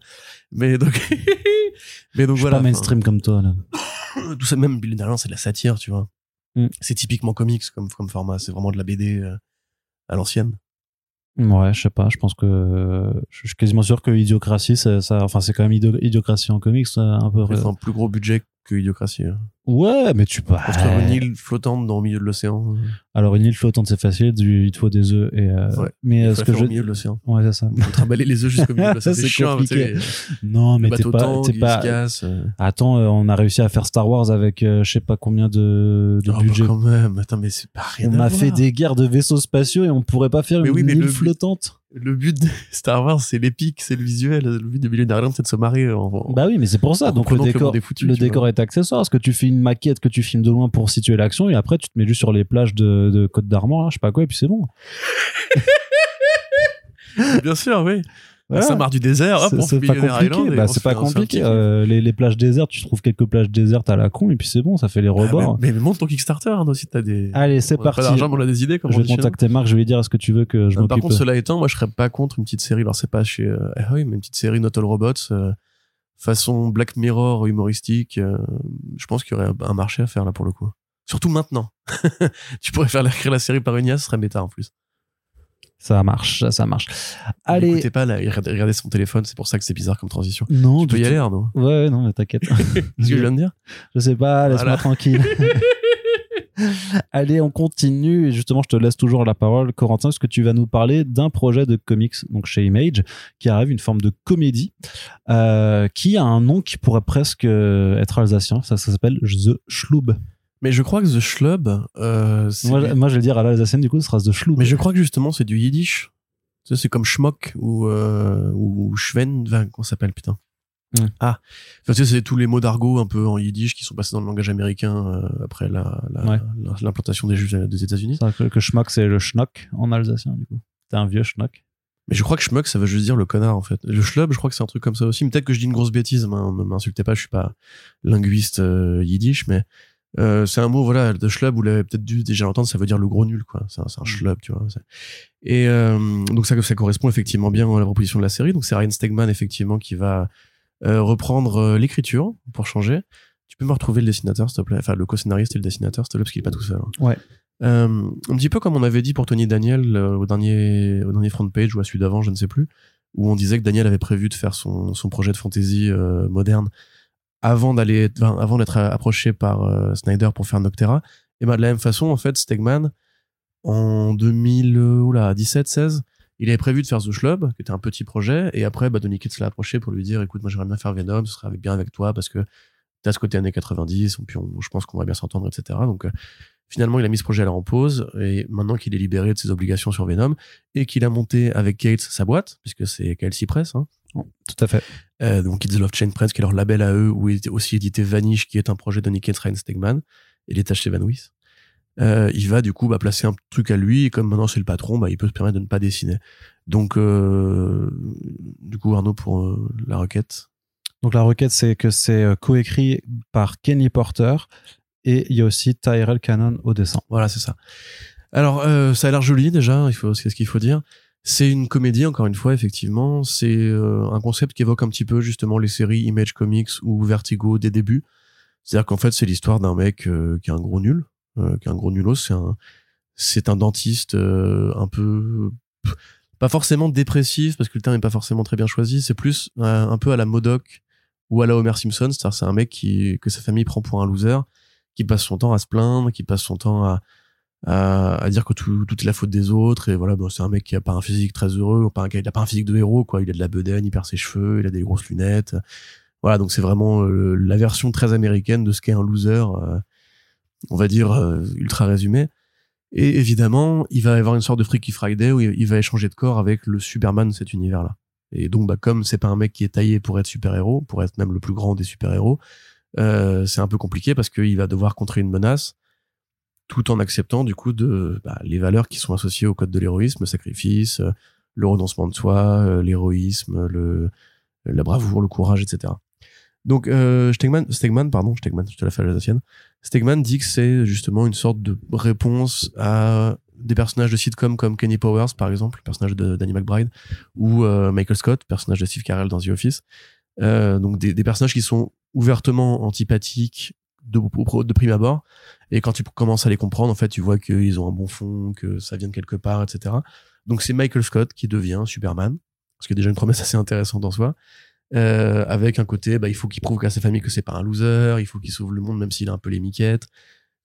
Mais donc, mais donc Je suis voilà. pas mainstream comme toi, là. tout ça, même Billionaire Island, c'est de la satire, tu vois. Mm. C'est typiquement comics comme, comme format. C'est vraiment de la BD euh, à l'ancienne. Ouais, je sais pas, je pense que, je suis quasiment sûr que Idiocratie, ça, ça- enfin, c'est quand même Idio- Idiocratie en comics, ça, un peu. C'est un plus gros budget que Idiocratie. hein. Ouais, mais tu peux. Construire une île flottante dans le milieu de l'océan. euh, Alors, une île flottante, c'est facile, du- il te faut des œufs et, euh, Ouais. mais euh, ce que faire je. au milieu de l'océan. Ouais, c'est ça. Faut trimballer les œufs jusqu'au milieu de l'océan. C'est chiant. sais, compliqué. Non, mais t'es pas, t'es pas. euh. Attends, euh, on a réussi à faire Star Wars avec je sais pas combien de, de Oh, bah, budget. quand même. Attends, mais c'est pas rien on à a voir. fait des guerres de vaisseaux spatiaux et on pourrait pas faire Mais une oui, mais île le- flottante. Le but de Star Wars, c'est l'épique, c'est le visuel. Le but de Billionaire Island, c'est de se marrer. En... en- Bah oui, mais c'est pour ça. en Donc le décor, est vois. accessoire. Parce que tu fais une maquette que tu filmes de loin pour situer l'action et après tu te mets juste sur les plages de, de Côte d'Armor, là, je sais pas quoi, et puis c'est bon. Bien sûr, oui. Voilà. Ça marre du désert, hop, C'est- pas compliqué. Bah, c'est pas compliqué. Euh, les, les plages désertes, tu trouves quelques plages désertes à la con et puis c'est bon, ça fait les Ah, rebords. mais, mais monte ton Kickstarter, hein, aussi, t'as des. Allez, c'est pas parti. d'argent, mais on a des idées, comme Je vais contacter Marc, je vais lui dire est-ce que tu veux que je Par m'occupe. contre, cela étant, moi, je serais pas contre une petite série. Alors, c'est pas chez euh, Ahoy, mais une petite série Not All Robots, euh, façon Black Mirror humoristique. euh, je pense qu'il y aurait un marché à faire là pour le coup. Surtout maintenant. tu pourrais faire écrire la série par une IA, ce serait méta en plus. Ça marche, ça, ça marche. Allez. Écoutez pas là, il regardait regardait son téléphone, c'est pour ça que c'est bizarre comme transition. Non, Tu peux y aller, Arnaud. Ouais, ouais, non, mais t'inquiète. Qu'est-ce que je viens de dire? Je sais pas, laisse-moi Voilà. tranquille. Allez, on continue. Et justement, je te laisse toujours la parole, Corentin, parce que tu vas nous parler d'un projet de comics, donc chez Image, qui arrive, une forme de comédie, euh, qui a un nom qui pourrait presque euh, être alsacien. Ça, ça s'appelle The Schlub. Mais je crois que The Schlub, euh, Moi, je- moi, je vais dire à l'alsacienne, du coup, ce sera The Schlub. mais je crois que justement c'est du yiddish. Tu sais, c'est comme schmock ou euh, ou Schwen, enfin, comment ça s'appelle putain. Ah, enfin, tu sais, c'est tous les mots d'argot un peu en yiddish qui sont passés dans le langage américain euh, après la, la- Ouais. la- l'implantation des juifs des États-Unis. C'est vrai que, que Schmuck, c'est le schnock en alsacien, du coup. T'es un vieux schnock. Mais je crois que schmuck, ça veut juste dire le connard en fait. Le schlub, je crois que c'est un truc comme ça aussi. Mais Peut-être que je dis une grosse bêtise, m'in- m'insultez pas, je suis pas linguiste euh, yiddish, mais euh, c'est un mot, voilà, de schlub, vous l'avez peut-être dû déjà l'entendre, ça veut dire le gros nul, quoi. C'est un, un schlub, tu vois. Et euh, donc ça, ça correspond effectivement bien à la proposition de la série. Donc c'est Ryan Stegman, effectivement, qui va euh, reprendre euh, l'écriture pour changer. Tu peux me retrouver le dessinateur, s'il te plaît? Enfin, le co-scénariste et le dessinateur, s'il te plaît, parce qu'il est pas tout seul. hein. Ouais. Euh, un petit peu comme on avait dit pour Tony Daniel euh, au dernier au dernier front page ou à celui d'avant, je ne sais plus, où on disait que Daniel avait prévu de faire son, son projet de fantasy moderne avant d'aller enfin, avant d'être approché par Snyder pour faire Noctera. Et ben de la même façon, en fait, Stegman en 2017 16 il avait prévu de faire The Schlub, qui était un petit projet, et après, bah, Donny Cates l'a approché pour lui dire, écoute, moi j'aimerais bien faire Venom, ce serait bien avec toi, parce que t'as ce côté années 90, et puis on- je pense qu'on va bien s'entendre, etc. Donc, euh, finalement, il a mis ce projet-là en pause, et maintenant qu'il est libéré de ses obligations sur Venom, et qu'il a monté avec Cates sa boîte, puisque c'est KLC Press, hein, Tout à fait. euh, donc the Love Chain Press, qui est leur label à eux, où est aussi édité Vanish, qui est un projet de Nick Ryan Stegman, et les tâches s'évanouissent. Euh, il va du coup bah, placer un truc à lui, et comme maintenant c'est le patron, bah, il peut se permettre de ne pas dessiner. Donc, euh, du coup, Arnaud, pour euh, la requête. Donc la requête, c'est que c'est coécrit par Kenny Porter et il y a aussi Tyrell Cannon au dessin. Voilà, c'est ça. Alors, ça a l'air joli déjà, il faut, c'est ce qu'il faut dire. C'est une comédie, encore une fois, effectivement. C'est un concept qui évoque un petit peu justement les séries Image Comics ou Vertigo des débuts. C'est-à-dire qu'en fait, c'est l'histoire d'un mec qui est un gros nul, euh, qui est un gros nulos. C'est un, c'est un dentiste euh, un peu, pas forcément dépressif parce que le terme n'est pas forcément très bien choisi. C'est plus euh, un peu à la Modoc ou à la Homer Simpson. C'est-à-dire c'est un mec qui que sa famille prend pour un loser, qui passe son temps à se plaindre, qui passe son temps à, à, à dire que tout, tout est la faute des autres. Et voilà, bon, c'est un mec qui a pas un physique très heureux, pas il a pas un physique de héros, quoi. Il a de la bedaine, il perd ses cheveux, il a des grosses lunettes. Voilà, donc c'est vraiment euh, la version très américaine de ce qu'est un loser, euh, on va dire euh, ultra résumé. Et évidemment, il va y avoir une sorte de Freaky Friday où il va échanger de corps avec le Superman de cet univers-là. Et donc, bah, comme c'est pas un mec qui est taillé pour être super-héros, pour être même le plus grand des super-héros, euh, c'est un peu compliqué parce qu'il va devoir contrer une menace tout en acceptant du coup de bah, les valeurs qui sont associées au code de l'héroïsme, le sacrifice, euh, le renoncement de soi, euh, l'héroïsme, le la bravoure, le courage, etc. Donc Stegman, Stegman, pardon, Stegman, je te la fais à l'alsacienne. Stegman dit que c'est justement une sorte de réponse à des personnages de sitcom comme Kenny Powers, par exemple, le personnage de Danny McBride, ou euh, Michael Scott, personnage de Steve Carell dans The Office. Euh, donc des, personnages qui sont ouvertement antipathiques de, de prime abord, et quand tu commences à les comprendre, en fait, tu vois qu'ils ont un bon fond, que ça vient de quelque part, etc. Donc c'est Michael Scott qui devient Superman, parce que déjà une promesse assez intéressante en soi. Euh, avec un côté, bah, il faut qu'il prouve à sa famille que c'est pas un loser, il faut qu'il sauve le monde même s'il a un peu les miquettes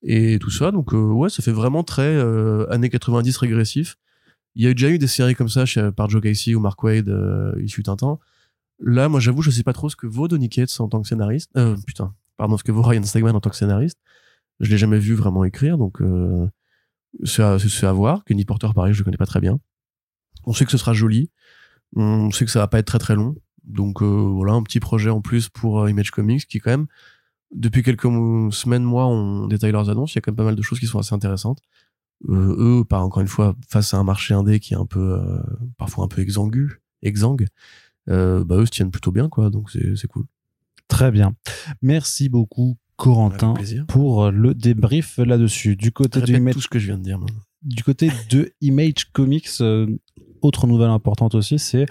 et tout ça. Donc euh, ouais, ça fait vraiment très euh, années 90 régressif. Il y a déjà eu des séries comme ça chez, par Joe Casey ou Mark Wade, euh, il fut un temps. Là, moi, j'avoue, je sais pas trop ce que vaut Donny Cates en tant que scénariste. Euh, putain, pardon, ce que vaut Ryan Stegman en tant que scénariste. Je l'ai jamais vu vraiment écrire, donc euh, c'est à, à voir. Kenny Porter, pareil, je le connais pas très bien. On sait que ce sera joli. On sait que ça va pas être très très long. Donc euh, voilà, un petit projet en plus pour euh, Image Comics qui quand même, depuis quelques semaines, mois, on détaille leurs annonces. Il y a quand même pas mal de choses qui sont assez intéressantes. Euh, eux, pas encore une fois, face à un marché indé qui est un peu, parfois un peu exangu, exangue, bah eux se tiennent plutôt bien, quoi. Donc c'est cool. Très bien. Merci beaucoup, Corentin, pour le débrief là-dessus. Du côté de tout ce que je viens de dire. maintenant. du côté de Image Comics, euh, autre nouvelle importante aussi, c'est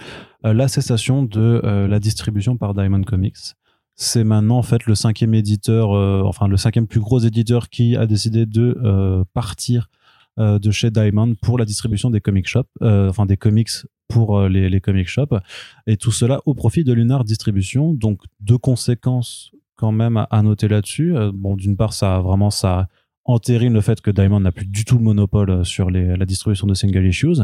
euh, la cessation de euh, la distribution par Diamond Comics. C'est maintenant en fait le cinquième éditeur, euh, enfin le cinquième plus gros éditeur qui a décidé de partir de chez Diamond pour la distribution des comic shops, enfin des comics pour les, les comic shops, et tout cela au profit de Lunar Distribution. Donc deux conséquences quand même à, noter là-dessus. Bon, d'une part, ça vraiment ça entérine le fait que Diamond n'a plus du tout le monopole sur la distribution de single issues.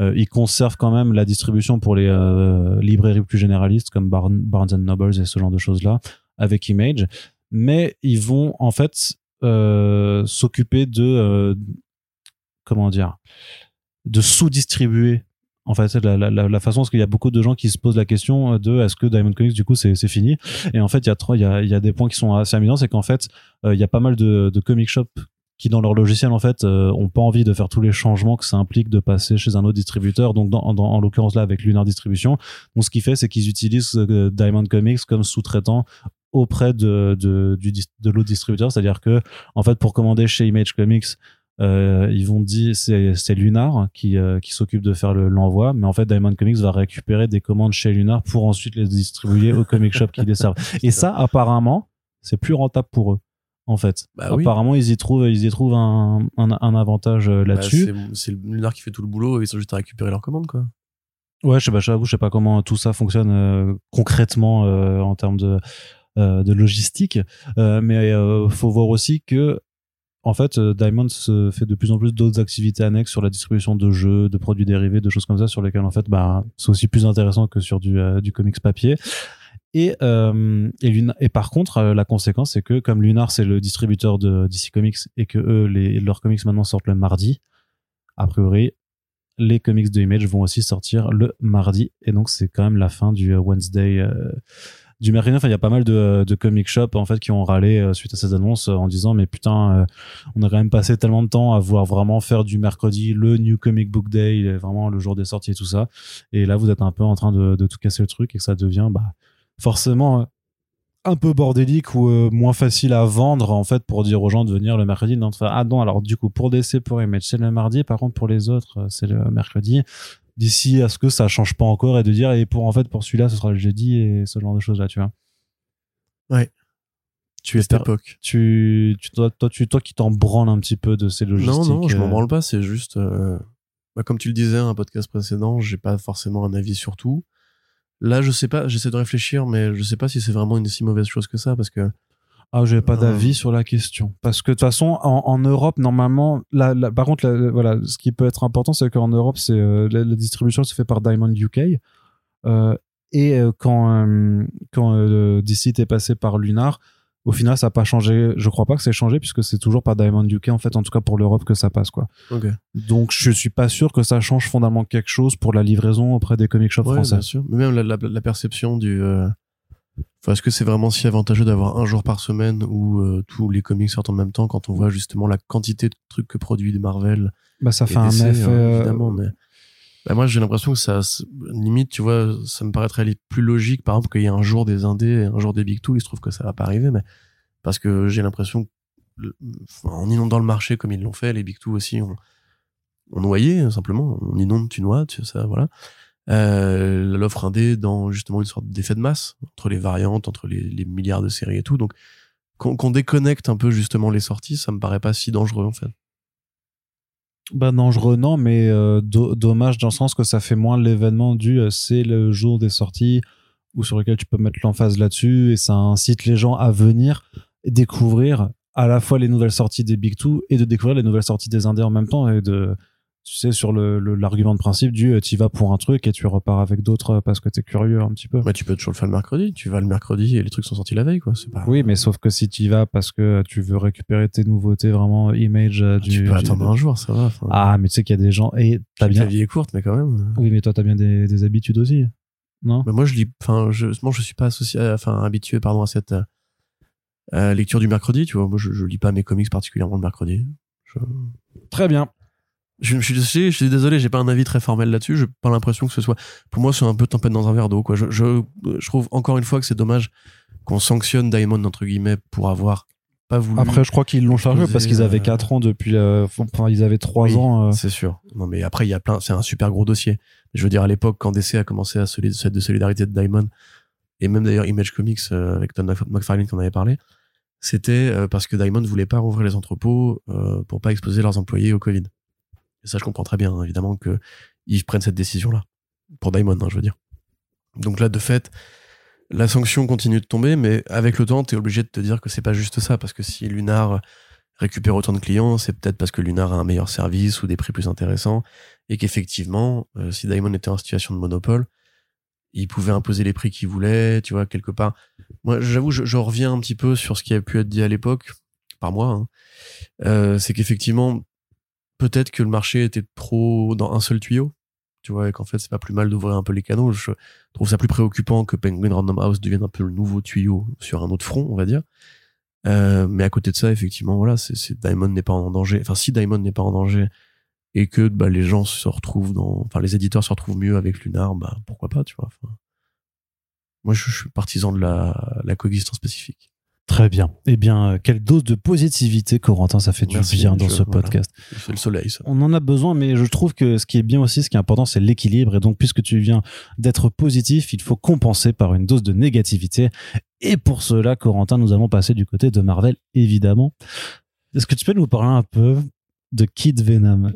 Euh, ils conservent quand même la distribution pour les euh, librairies plus généralistes comme Barn- Barnes and Nobles et ce genre de choses-là avec Image, mais ils vont en fait euh, s'occuper de comment dire de sous-distribuer en fait la, la, façon parce qu'il y a beaucoup de gens qui se posent la question de est-ce que Diamond Comics du coup c'est fini? Et en fait il y a il y a, y a des points qui sont assez amusants c'est qu'en fait il y a pas mal de, de comic shops qui dans leur logiciel en fait euh, ont pas envie de faire tous les changements que ça implique de passer chez un autre distributeur. Donc dans, dans- en l'occurrence là avec Lunar Distribution. Donc ce qui fait c'est qu'ils utilisent euh, Diamond Comics comme sous-traitant auprès de de, du de l'autre distributeur. C'est à dire que en fait pour commander chez Image Comics euh, ils vont dire c'est c'est Lunar qui euh, qui s'occupe de faire le- l'envoi. Mais en fait Diamond Comics va récupérer des commandes chez Lunar pour ensuite les distribuer aux comic shops qui les servent. Et ça apparemment c'est plus rentable pour eux en fait Bah oui. apparemment ils y trouvent ils y trouvent un un, un avantage euh, Bah, là-dessus c'est- le Lunar qui fait tout le boulot et ils sont juste à récupérer leur commande, quoi. Ouais, je sais pas, j'avoue, je sais pas comment tout ça fonctionne euh, concrètement euh, en termes de euh, de logistique, mais faut voir aussi que en fait, Diamond se fait de plus en plus d'autres activités annexes sur la distribution de jeux, de produits dérivés, de choses comme ça, sur lesquelles en fait, bah, c'est aussi plus intéressant que sur du du comics papier. Et, euh, et, par contre, euh, la conséquence, c'est que comme Lunar, c'est le distributeur de DC Comics et que eux, les, leurs comics maintenant sortent le mardi, a priori, les comics de Image vont aussi sortir le mardi. Et donc, c'est quand même la fin du euh, Wednesday. du mercredi, enfin, il y a pas mal de, de comic shops en fait qui ont râlé suite à ces annonces en disant mais putain, on a quand même passé tellement de temps à vouloir vraiment faire du mercredi le New Comic Book Day, vraiment le jour des sorties et tout ça. Et là, vous êtes un peu en train de, de tout casser le truc et que ça devient bah, forcément euh, un peu bordélique ou euh, moins facile à vendre en fait pour dire aux gens de venir le mercredi. Non, enfin, ah non, alors du coup pour DC, pour Image, c'est le mardi. Par contre pour les autres, euh, c'est le mercredi. D'ici à ce que ça change pas encore et de dire et pour en fait pour celui-là ce sera le jeudi et ce genre de choses là, tu vois. Ouais. Tu es Cette époque. tu, tu toi, toi tu toi qui t'en branles un petit peu de ces logistiques. Non, non, je m'en branle pas, c'est juste. euh, bah, comme tu le disais, un podcast précédent, j'ai pas forcément un avis sur tout. Là, je sais pas, j'essaie de réfléchir, mais je sais pas si c'est vraiment une si mauvaise chose que ça, parce que Ah, j'ai pas Euh. d'avis sur la question. Parce que de toute façon, en, en Europe, normalement, la- par contre, voilà, ce qui peut être important, c'est qu'en Europe, c'est euh, la, la distribution se fait par Diamond UK. Euh, et quand, quand DC est passé par Lunar, au final, ça n'a pas changé. Je crois pas que c'est changé puisque c'est toujours par Diamond UK, en fait, en tout cas pour l'Europe, que ça passe, quoi. Donc, je suis pas sûr que ça change fondamentalement quelque chose pour la livraison auprès des comic shops Ouais, français. bien sûr. Mais même la, la, la perception du. euh, Enfin, est-ce que c'est vraiment si avantageux d'avoir un jour par semaine où euh, tous les comics sortent en même temps quand on voit justement la quantité de trucs que produit Marvel Bah, ça fait un DC, effet. hein, euh, évidemment, mais bah, moi j'ai l'impression que ça, limite, tu vois, ça me paraîtrait plus logique, par exemple, qu'il y ait un jour des indés et un jour des big two. Il se trouve que ça va pas arriver, mais parce que j'ai l'impression, en inondant le marché comme ils l'ont fait, les big two aussi ont, ont noyé simplement. On inonde, tu noies, tu ça, voilà. Euh, l'offre indé dans justement une sorte d'effet de masse entre les variantes, entre les, les milliards de séries et tout. Donc qu'on qu'on déconnecte un peu justement les sorties, ça me paraît pas si dangereux en fait. Bah non, mais euh, do- dommage dans le sens que ça fait moins l'événement du euh, c'est le jour des sorties ou sur lequel tu peux mettre l'emphase là-dessus et ça incite les gens à venir découvrir à la fois les nouvelles sorties des Big Two et de découvrir les nouvelles sorties des Indés en même temps et de tu sais sur le l'argument de principe du tu vas pour un truc et tu repars avec d'autres parce que t'es curieux un petit peu. Bah, tu peux toujours le faire le mercredi. Tu vas le mercredi et les trucs sont sortis la veille, quoi. C'est pas. Oui, mais sauf que si tu y vas parce que tu veux récupérer tes nouveautés vraiment image euh, du tu peux du- attendre un jour, ça va. Ah, mais tu sais qu'il y a des gens et t'as la bien vie est courte, mais quand même. Oui, mais toi, t'as bien des, des habitudes aussi, non? Mais moi, je lis. Enfin, je, moi, je suis pas associé, enfin, habitué, pardon, à cette euh, euh, lecture du mercredi. Tu vois, moi, je, je lis pas mes comics particulièrement le mercredi. Je, Très bien. Je, je suis désolé, je suis désolé, j'ai pas un avis très formel là-dessus. J'ai pas l'impression que ce soit. Pour moi, c'est un peu tempête dans un verre d'eau, quoi. Je, je, je trouve encore une fois que c'est dommage qu'on sanctionne Diamond entre guillemets pour avoir pas voulu. Après, je crois qu'ils l'ont chargé parce qu'ils avaient euh, 4 ans depuis. euh, Enfin, ils avaient 3 Oui, ans. euh, C'est sûr. Non, mais après, il y a plein. C'est un super gros dossier. Je veux dire, à l'époque, quand DC a commencé à cette de solidarité de Diamond, et même d'ailleurs Image Comics euh, avec Todd Mc- McFarlane qu'on avait parlé, c'était euh, parce que Diamond voulait pas rouvrir les entrepôts euh, pour pas exposer leurs employés au Covid. Et ça, je comprends très bien, hein, évidemment, que ils prennent cette décision-là pour Diamond, hein, je veux dire. Donc là, de fait, la sanction continue de tomber, mais avec le temps, t'es obligé de te dire que c'est pas juste ça, parce que si Lunar récupère autant de clients, c'est peut-être parce que Lunar a un meilleur service ou des prix plus intéressants, et qu'effectivement, euh, si Diamond était en situation de monopole, il pouvait imposer les prix qu'il voulait, tu vois, quelque part. Moi, j'avoue, je, je reviens un petit peu sur ce qui a pu être dit à l'époque, par moi, hein. Euh, c'est qu'effectivement, peut-être que le marché était trop dans un seul tuyau, tu vois, et qu'en fait, c'est pas plus mal d'ouvrir un peu les canaux. Je trouve ça plus préoccupant que Penguin Random House devienne un peu le nouveau tuyau sur un autre front, on va dire. Euh, mais à côté de ça, effectivement, voilà, c'est, Diamond n'est pas en danger. Enfin, si Diamond n'est pas en danger et que bah, les gens se retrouvent dans, enfin, les éditeurs se retrouvent mieux avec Lunar, bah pourquoi pas, tu vois. Moi, je, je suis partisan de la, la coexistence spécifique. Très bien. Eh bien, euh, quelle dose de positivité, Corentin, ça fait du bien dans je- ce voilà. podcast. C'est le soleil, ça. On en a besoin, mais je trouve que ce qui est bien aussi, ce qui est important, c'est l'équilibre. Et donc, puisque tu viens d'être positif, il faut compenser par une dose de négativité. Et pour cela, Corentin, nous allons passer du côté de Marvel, évidemment. Est-ce que tu peux nous parler un peu de Kid Venom?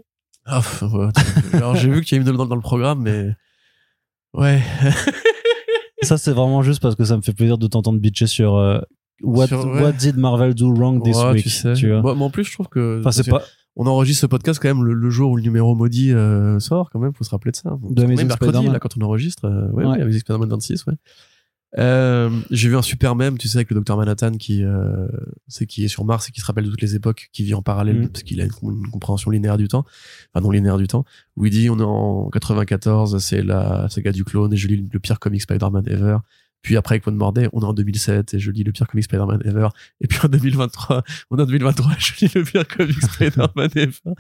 Pff, ouais, alors j'ai vu qu'il y a eu dans, dans le programme, mais ouais. Ça, c'est vraiment juste parce que ça me fait plaisir de t'entendre bitcher sur euh, what, what did Marvel do wrong this Ouais, week tu sais. vois. Moi, mais en plus, je trouve que Enfin, c'est pas on enregistre ce podcast quand même le, le jour où le numéro maudit euh, sort, quand même. Faut se rappeler de ça. De mercredi là quand on enregistre. euh, ouais, Ouais. ouais, Amazing Spider-Man 26, ouais. Euh, j'ai vu un super mème, tu sais, avec le docteur Manhattan qui, euh, c'est qui est sur Mars et qui se rappelle de toutes les époques, qui vit en parallèle Mhm. parce qu'il a une, une compréhension linéaire du temps, enfin non linéaire du temps, où il dit on est en 94, c'est la saga du clone et je lis le pire comic Spider-Man ever. Puis après avec One More on est en 2007 et je lis le pire comic Spider-Man ever. Et puis en 2023, on est en 2023 et je lis le pire comic Spider-Man ever.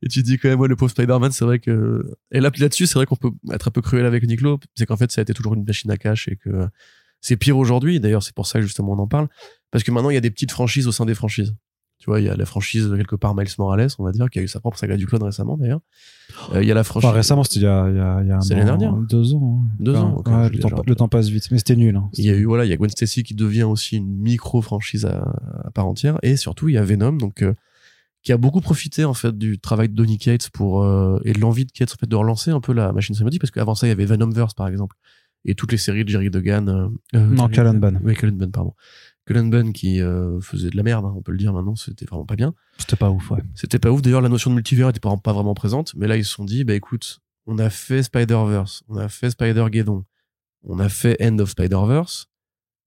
Et tu dis quand même, ouais, le pauvre Spider-Man, c'est vrai que, et là, là-dessus, c'est vrai qu'on peut être un peu cruel avec Nico, c'est qu'en fait, ça a été toujours une machine à cash et que c'est pire aujourd'hui. D'ailleurs, c'est pour ça que justement on en parle. Parce que maintenant, il y a des petites franchises au sein des franchises. Tu vois, il y a la franchise quelque part Miles Morales, on va dire, qui a eu sa propre saga du clone récemment d'ailleurs. Euh, Il y a la franchise. Enfin, récemment, c'était il y a, y a, y a un an, dernière. Deux ans. hein. Deux Enfin, ans, ok, ouais, le, temps, déjà- le temps passe vite, mais c'était nul. hein. Il y a eu voilà, il y a Gwen Stacy qui devient aussi une micro franchise à, à part entière et surtout il y a Venom donc euh, qui a beaucoup profité en fait du travail de Donny Cates pour euh, et de l'envie de Cates en fait de relancer un peu la machine cinématique parce qu'avant ça il y avait Venomverse par exemple et toutes les séries de Jerry Degan euh, Non, Jerry- Callan Bunn. oui Callan Bunn pardon Cullen Bunn qui euh, faisait de la merde, hein, on peut le dire maintenant, c'était vraiment pas bien. C'était pas ouf, ouais. C'était pas ouf. D'ailleurs, la notion de multivers était pas, pas vraiment présente, mais là ils se sont dit, bah écoute, on a fait Spider-Verse, on a fait Spider-Geddon, on a fait End of Spider-Verse,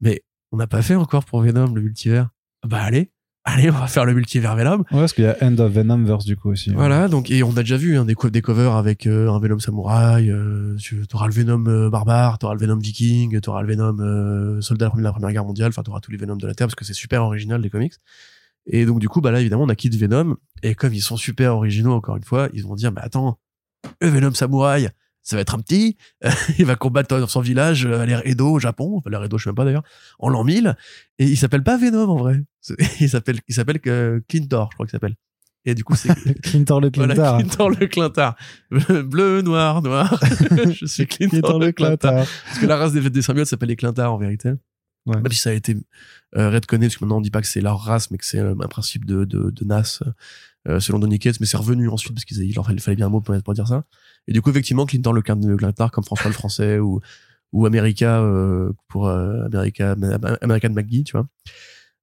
mais on n'a pas fait encore pour Venom le multivers. Bah allez, allez, on va faire le multivers Venom. Ouais, parce qu'il y a End of Venomverse du coup aussi. Voilà, donc et on a déjà vu hein, des, co- des covers avec euh, un Venom samouraï, euh, tu auras le Venom euh, barbare, t'auras le Venom viking, t'auras le Venom euh, soldat de la Première Guerre mondiale, enfin t'auras tous les Venoms de la Terre parce que c'est super original les comics. Et donc du coup, bah là évidemment on a Kid Venom et comme ils sont super originaux encore une fois, ils vont dire bah attends, le Venom samouraï, ça va être un petit, il va combattre dans son village à l'ère Edo au Japon, enfin l'ère Edo je sais même pas d'ailleurs, en l'an 1000 et il s'appelle pas Venom en vrai. Il s'appelle il s'appelle que Clintor, je crois qu'il s'appelle. Et du coup c'est Clintor le voilà, Clintar. Clintor le Clintard. Bleu, noir, noir. je suis Clintor, Clintor le. Clintar. Parce que la race des, des symbiotes s'appelle les Clintards en vérité. Ouais. Même si ça a été euh, redconné, parce que maintenant on dit pas que c'est leur race, mais que c'est euh, un principe de, de, de NAS euh, selon Donny Cates, mais c'est revenu ensuite parce qu'il leur fallait, bien un mot pour, pour dire ça. Et du coup, effectivement, Clintor le, Clin- le Clintard, comme François le Français ou, ou America euh, pour euh, America, American McGee, tu vois.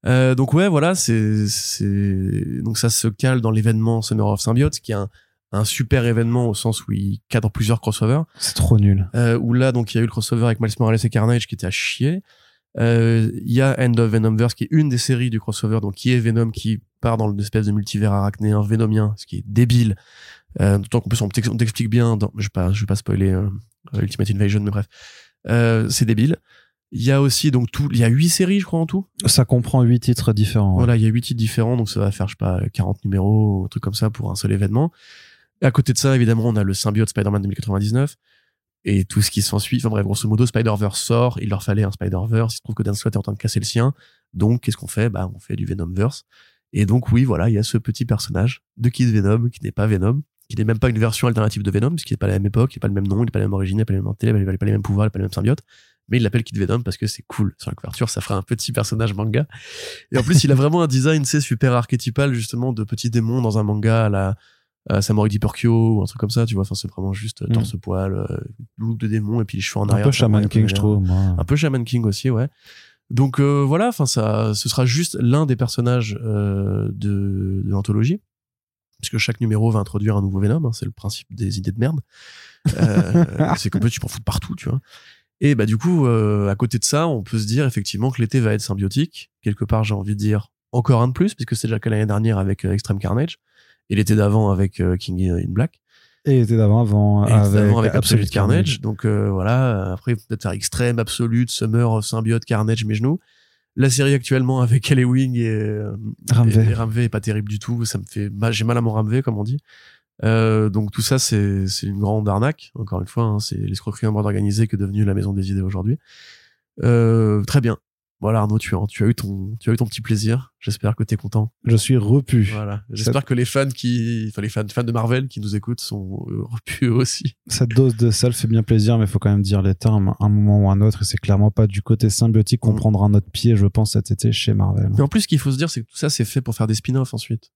Euh, donc ouais, voilà, c'est c'est donc ça se cale dans l'événement Summer of Symbiote, qui est un, un super événement au sens où il cadre plusieurs crossovers. C'est trop nul. Euh, où là, donc il y a eu le crossover avec Miles Morales et Carnage qui était à chier. Euh, Il y a End of Venomverse qui est une des séries du crossover, donc qui est Venom qui part dans l'espèce de multivers arachnéen vénomien, ce qui est débile. Euh, D'autant qu'en plus on t'ex- on t'explique bien, dans, je vais pas, je vais pas spoiler euh, Ultimate Invasion, mais bref, euh, c'est débile. Il y a aussi donc tout, il y a huit séries je crois en tout. Ça comprend huit titres différents. Voilà, il y a huit titres différents, donc ça va faire, je sais pas, 40 numéros, un truc comme ça pour un seul événement. Et à côté de ça, évidemment, on a le symbiote Spider-Man 2099 et tout ce qui s'ensuit. Enfin bref, grosso modo, Spider-Verse sort, il leur fallait un Spider-Verse, il se trouve que Dan Slott est en train de casser le sien. Donc, qu'est-ce qu'on fait? Bah, on fait du Venomverse. Et donc, oui, voilà, il y a ce petit personnage de Kid Venom, qui n'est pas Venom, qui n'est même pas une version alternative de Venom, puisqu'il n'est pas la même époque, il n'est pas le même nom, il n'est pas la même origine, il n'est pas la même mentalité, il n'a pas les mêmes pouvoirs, il n'a pas les mêmes symbiotes. Mais il l'appelle Kid Venom parce que c'est cool. Sur la couverture, ça fera un petit personnage manga. Et en plus, il a vraiment un design, c'est super archétypal, justement, de petits démons dans un manga à la, à Samurai ou un truc comme ça, tu vois. Enfin, c'est vraiment juste euh, Mm. torse-poil, euh, look de démon et puis les cheveux en Un arrière. peu Shaman un peu King, je trouve. Moi. Un peu Shaman King aussi, ouais. Donc euh, voilà, enfin ça, ce sera juste l'un des personnages euh, de, de l'anthologie, puisque chaque numéro va introduire un nouveau Venom. hein, c'est le principe des idées de merde. Euh, c'est qu'en fait tu peux en foutre partout, tu vois. Et bah du coup, euh, à côté de ça, on peut se dire effectivement que l'été va être symbiotique. Quelque part, j'ai envie de dire encore un de plus, puisque c'est déjà que l'année dernière avec euh, Extreme Carnage et l'été d'avant avec euh, King in Black. Et était d'avant avant avec, avec, Absolute Absolute Carnage. Donc euh, voilà, après peut-être faire Extrême, Absolute, Summer of Symbiote, Carnage, mes genoux. La série actuellement avec Ellie Wing et, euh, Ramvé. Ramvé est pas terrible du tout. Ça me fait, mal- j'ai mal à mon Ramvé comme on dit. Euh, donc tout ça c'est c'est une grande arnaque. Encore une fois, hein, c'est l'escroquerie en bande organisée que est devenue la Maison des Idées aujourd'hui. Euh, très bien. Voilà Arnaud, tu as, tu as eu ton tu as eu ton petit plaisir. J'espère que tu es content. Je suis repu. Voilà. J'espère que les fans qui, enfin les fans, fans de Marvel qui nous écoutent sont euh, repus aussi. Cette dose de sel fait bien plaisir, mais il faut quand même dire les termes un moment ou un autre. Et c'est clairement pas du côté symbiotique qu'on Mm. prendra notre pied, je pense, cet été chez Marvel. Et en plus, ce qu'il faut se dire, c'est que tout ça, c'est fait pour faire des spin-offs ensuite.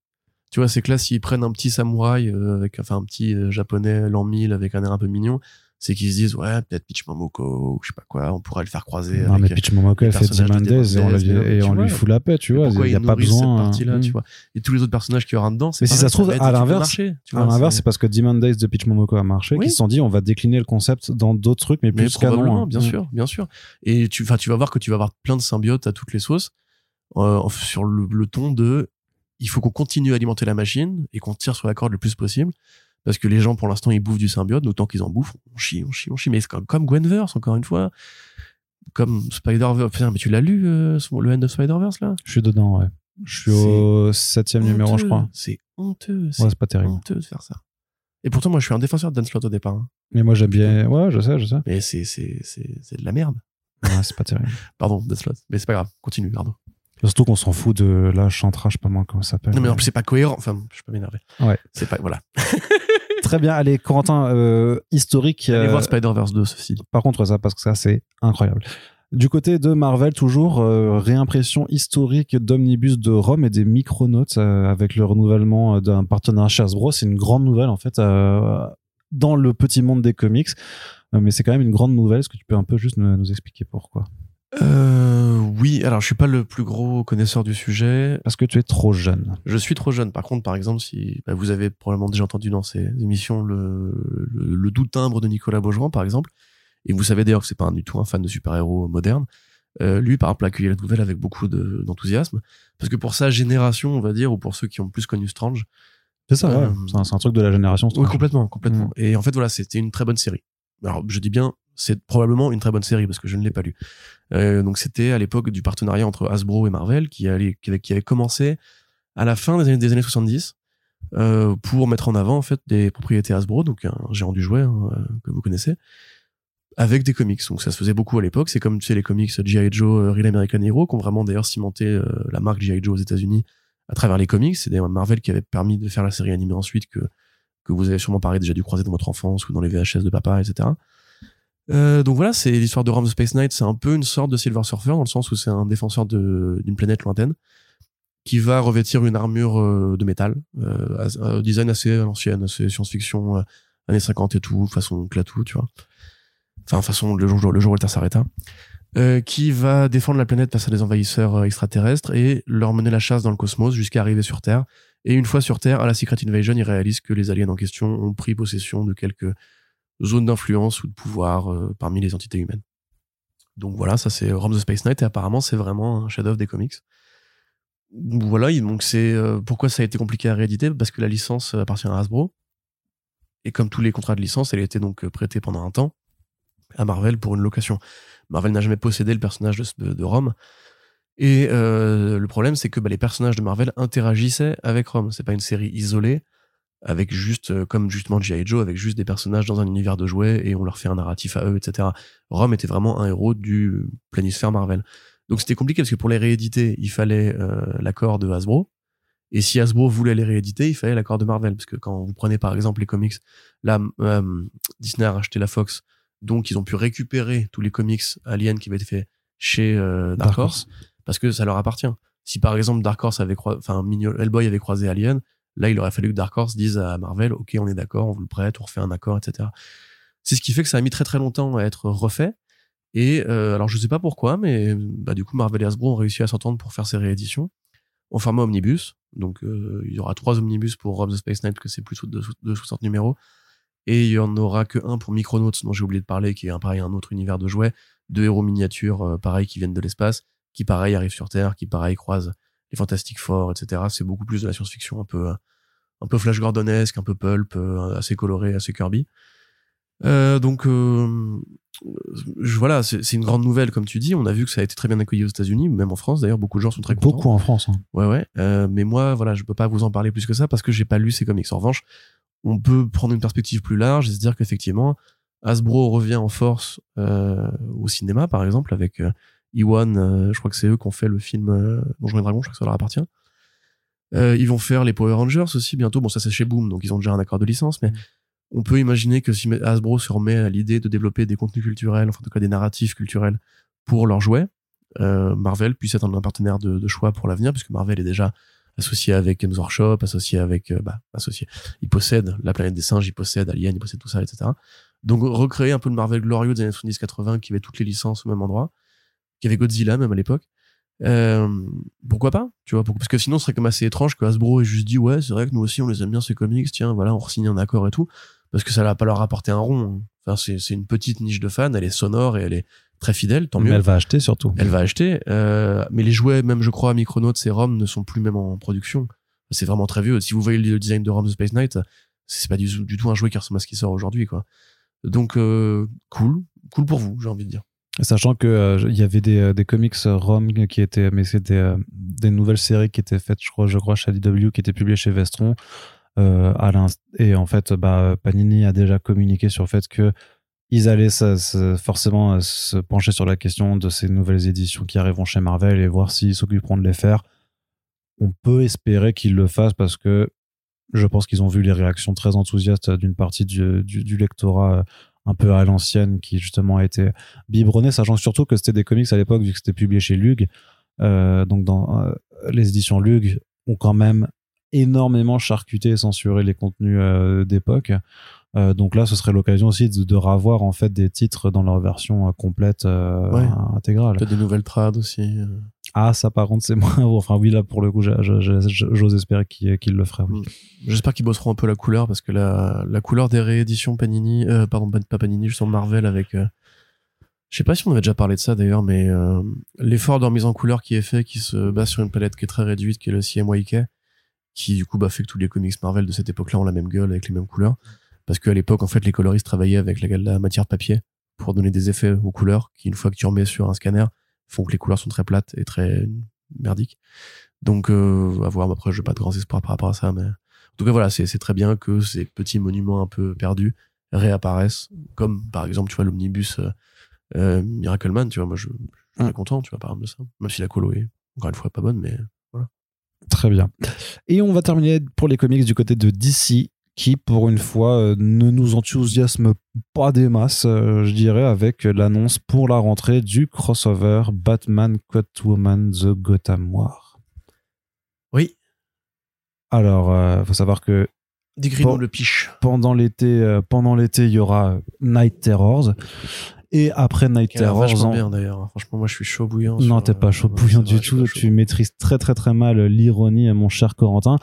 Tu vois, c'est que là, s'ils prennent un petit samouraï, euh, avec, enfin, un petit euh, japonais l'an 1000 avec un air un peu mignon, c'est qu'ils se disent, ouais, peut-être Peach Momoko, ou je sais pas quoi, on pourrait le faire croiser. Non, mais avec, Pitch Momoko, elle fait Diamandez et on, lui- mais et on lui fout la paix, tu Mais vois. Il n'y a pas besoin. cette hein. tu vois. Et tous les autres personnages qu'il y aura dedans, c'est Mais si ça se trouve, à l'inverse- À l'inverse, c'est- parce que Days de Pitch Momoko a marché, qu'ils se sont dit, on va décliner le concept dans d'autres trucs, mais mais plus canon. bien Mm. sûr, bien sûr. Et tu, enfin, tu vas voir que tu vas avoir plein de symbiotes à toutes les sauces, euh, sur le ton de, il faut qu'on continue à alimenter la machine et qu'on tire sur la corde le plus possible. Parce que les gens, pour l'instant, ils bouffent du symbiote, autant qu'ils en bouffent, on chie, on chie, on chie. Mais c'est comme, comme Gwenverse, encore une fois. Comme Spider-Verse. Putain, mais tu l'as lu, euh, le End of Spider-Verse, là? Je suis dedans, ouais. Je suis au septième numéro, je crois. C'est honteux. Ouais, C'est c'est pas terrible. honteux de faire ça. Et pourtant, moi, je suis un défenseur de Dan Slott au départ. hein. Mais moi, j'aime bien. Ouais, je sais, je sais. Mais c'est, c'est, c'est, c'est de la merde. Ouais, c'est pas terrible. Pardon, Dan Slott. Mais c'est pas grave. Continue, Arnaud. Surtout qu'on s'en fout de la chantra, je sais pas moi comment ça s'appelle. Non, mais en plus, c'est pas cohérent. Enfin, je peux m'énerver. Ouais. C'est pas, voilà. Très bien. Allez, Corentin, euh, historique. Allez euh, voir Spider-Verse 2, ceci. Par contre, ça, parce que ça, c'est incroyable. Du côté de Marvel, toujours euh, réimpression historique d'Omnibus de Rome et des Micronautes euh, avec le renouvellement euh, d'un partenariat chez Hasbro. C'est une grande nouvelle en fait euh, dans le petit monde des comics, Euh, mais c'est quand même une grande nouvelle. Est-ce que tu peux un peu juste nous, nous expliquer pourquoi? Euh, oui, alors je suis pas le plus gros connaisseur du sujet. Parce que tu es trop jeune. Je suis trop jeune. Par contre, par exemple, si bah, vous avez probablement déjà entendu dans ces émissions le, le, le doux timbre de Nicolas Beaujean, par exemple, et vous savez d'ailleurs que c'est pas du tout un fan de super-héros moderne, euh, lui, par exemple, a accueilli la nouvelle avec beaucoup d'enthousiasme. parce que pour sa génération, on va dire, ou pour ceux qui ont plus connu Strange. C'est ça, ouais. Euh, c'est un, truc de la génération. Oui, complètement, complètement. Mm. Et en fait, voilà, c'était une très bonne série. Alors, je dis bien, c'est probablement une très bonne série parce que je ne l'ai pas lu. Euh, donc, c'était à l'époque du partenariat entre Hasbro et Marvel qui, avait, commencé à la fin des années, des années 70 euh, pour mettre en avant en fait des propriétés Hasbro, donc un géant du jouet hein, que vous connaissez, avec des comics. Donc ça se faisait beaucoup à l'époque. C'est comme tu sais les comics G.I. Joe, euh, Real American Hero, qui ont vraiment d'ailleurs cimenté euh, la marque G.I. Joe aux États-Unis à travers les comics. C'est d'ailleurs Marvel qui avait permis de faire la série animée ensuite que que vous avez sûrement parlé déjà dû croiser dans votre enfance ou dans les VHS de papa, etc. Euh, donc voilà, c'est l'histoire de the Space Knight. C'est un peu une sorte de Silver Surfer dans le sens où c'est un défenseur d'une planète lointaine qui va revêtir une armure euh, de métal, euh, design assez à l'ancienne, assez science-fiction, années 50 et tout, façon clatou, tu vois enfin façon le jour le jour où le s'arrêta qui va défendre la planète face à des envahisseurs extraterrestres et leur mener la chasse dans le cosmos jusqu'à arriver sur Terre. Et une fois sur Terre, à la Secret Invasion, ils réalisent que les aliens en question ont pris possession de quelques zones d'influence ou de pouvoir euh, parmi les entités humaines. Donc voilà, ça c'est Rome the Space Knight et apparemment c'est vraiment un chef-d'œuvre des comics. Voilà, donc c'est pourquoi ça a été compliqué à rééditer? Parce que la licence appartient à Hasbro et comme tous les contrats de licence, elle a été donc prêtée pendant un temps à Marvel pour une location. Marvel n'a jamais possédé le personnage de, de, Rome. Et euh, le problème, c'est que bah, les personnages de Marvel interagissaient avec Rome. C'est pas une série isolée, avec juste, euh, comme justement G.I. Joe, avec juste des personnages dans un univers de jouets et on leur fait un narratif à eux, etc. Rome était vraiment un héros du planisphère Marvel. Donc c'était compliqué parce que pour les rééditer, il fallait euh, l'accord de Hasbro. Et si Hasbro voulait les rééditer, il fallait l'accord de Marvel. Parce que quand vous prenez par exemple les comics, là, Disney a racheté la Fox donc, ils ont pu récupérer tous les comics Alien qui avaient été faits chez euh, Dark, Horse, parce que ça leur appartient. Si par exemple Dark Horse avait croisé, enfin Hellboy avait croisé Alien, là il aurait fallu que Dark Horse dise à Marvel, ok on est d'accord, on vous le prête, on refait un accord, etc. C'est ce qui fait que ça a mis très très longtemps à être refait. Et euh, alors je sais pas pourquoi, mais bah, du coup Marvel et Hasbro ont réussi à s'entendre pour faire ces rééditions en format omnibus. Donc euh, il y aura trois omnibus pour Rob the Space Knight, que c'est plus de, de 60 numéros. Et il y en aura que un pour Micronauts, dont j'ai oublié de parler, qui est un, pareil un autre univers de jouets. Deux héros miniatures, euh, pareil, qui viennent de l'espace, qui pareil arrivent sur Terre, qui pareil croisent les Fantastiques Four, etc. C'est beaucoup plus de la science-fiction, un peu, un peu Flash Gordonesque, un peu pulp, euh, assez coloré, assez Kirby. Euh, donc euh, voilà, c'est une grande nouvelle comme tu dis. On a vu que ça a été très bien accueilli aux États-Unis, même en France. D'ailleurs, beaucoup de gens sont très contents. Beaucoup en France. Hein. Ouais, ouais. Euh, mais moi, voilà, je peux pas vous en parler plus que ça parce que j'ai pas lu ces comics. En revanche, on peut prendre une perspective plus large et se dire qu'effectivement, Hasbro revient en force au cinéma, par exemple, avec Iwan, euh, je crois que c'est eux qui ont fait le film euh, Donjons et Dragons, je crois que ça leur appartient. ils vont faire les Power Rangers aussi bientôt. Bon, ça c'est chez Boom, donc ils ont déjà un accord de licence, mais mm. on peut imaginer que si Hasbro se remet à l'idée de développer des contenus culturels, enfin en tout cas des narratifs culturels pour leurs jouets, Marvel puisse être un partenaire de, de choix pour l'avenir, puisque Marvel est déjà associé avec Games Workshop, associé avec, euh, bah, associé. Il possède la planète des singes, il possède Alien, il possède tout ça, etc. Donc, recréer un peu le Marvel glorieux des années 70-80 qui avait toutes les licences au même endroit, qui avait Godzilla même à l'époque. Euh, pourquoi pas tu vois parce que sinon ce serait comme assez étrange que Hasbro ait juste dit ouais c'est vrai que nous aussi on les aime bien ces comics tiens voilà on signe un accord et tout parce que ça va pas leur apporter un rond enfin c'est c'est une petite niche de fans elle est sonore et elle est très fidèle, tant mais mieux. elle va acheter surtout. Elle va acheter, euh, mais les jouets, même je crois, Micronauts et ROM ne sont plus même en production. C'est vraiment très vieux. Si vous voyez le design de ROM Space Knight, c'est pas du, tout un jouet qui ressemble à ce qui sort aujourd'hui, quoi. Donc euh, cool, cool pour vous, j'ai envie de dire. Sachant que euh, il y avait des, euh, des comics ROM qui étaient, mais c'était euh, des nouvelles séries qui étaient faites, je crois, je crois chez IDW, qui étaient publiées chez Vestron. et en fait, bah, Panini a déjà communiqué sur le fait que ils allaient forcément euh, se pencher sur la question de ces nouvelles éditions qui arriveront chez Marvel et voir s'ils s'occuperont de les faire. On peut espérer qu'ils le fassent parce que je pense qu'ils ont vu les réactions très enthousiastes d'une partie du, du, lectorat euh, un peu à l'ancienne qui justement a été biberonné, sachant surtout que c'était des comics à l'époque vu que c'était publié chez Lug. Euh, donc dans les éditions Lug ont quand même énormément charcuté et censuré les contenus d'époque. Euh, donc là, ce serait l'occasion aussi de, de, revoir en fait des titres dans leur version euh, complète euh, intégrale. Peut-être des nouvelles trades aussi. Ah, ça par contre, c'est moins. Enfin, oui, là, pour le coup, j'ose espérer qu'il qu'il le ferait. oui. J'espère qu'ils bosseront un peu la couleur parce que la, couleur des rééditions Panini, euh, pardon, pas Panini, sur Marvel avec. euh, je sais pas si on avait déjà parlé de ça d'ailleurs, mais euh, l'effort de remise en couleur qui est fait, qui se base sur une palette qui est très réduite, qui est le CMYK, qui du coup bah, fait que tous les comics Marvel de cette époque-là ont la même gueule avec les mêmes couleurs. Parce qu'à l'époque, en fait, les coloristes travaillaient avec la, la matière papier pour donner des effets aux couleurs qui, une fois que tu remets sur un scanner, font que les couleurs sont très plates et très merdiques. Donc, euh, à voir. Après, je n'ai pas de grands espoirs par rapport à ça, mais en tout cas, voilà, c'est très bien que ces petits monuments un peu perdus réapparaissent, comme par exemple, tu vois, l'omnibus euh, euh, Miracleman, tu vois, moi, je, je suis content, tu vois, par exemple, de ça. Même si la colo est, encore une fois, pas bonne, mais Très bien. Et on va terminer pour les comics du côté de DC, qui pour une fois euh, ne nous enthousiasme pas des masses, euh, je dirais, avec l'annonce pour la rentrée du crossover Batman Catwoman The Gotham War. oui, Alors, euh, faut savoir que décris-nous le piche. pendant l'été, euh, pendant l'été, il y aura Night Terrors, et après Night vachement en- bien d'ailleurs. Franchement, moi, je suis chaud bouillant. Non, t'es pas euh, chaud bouillant du tout. Tu maîtrises très très très mal l'ironie, mon cher Corentin.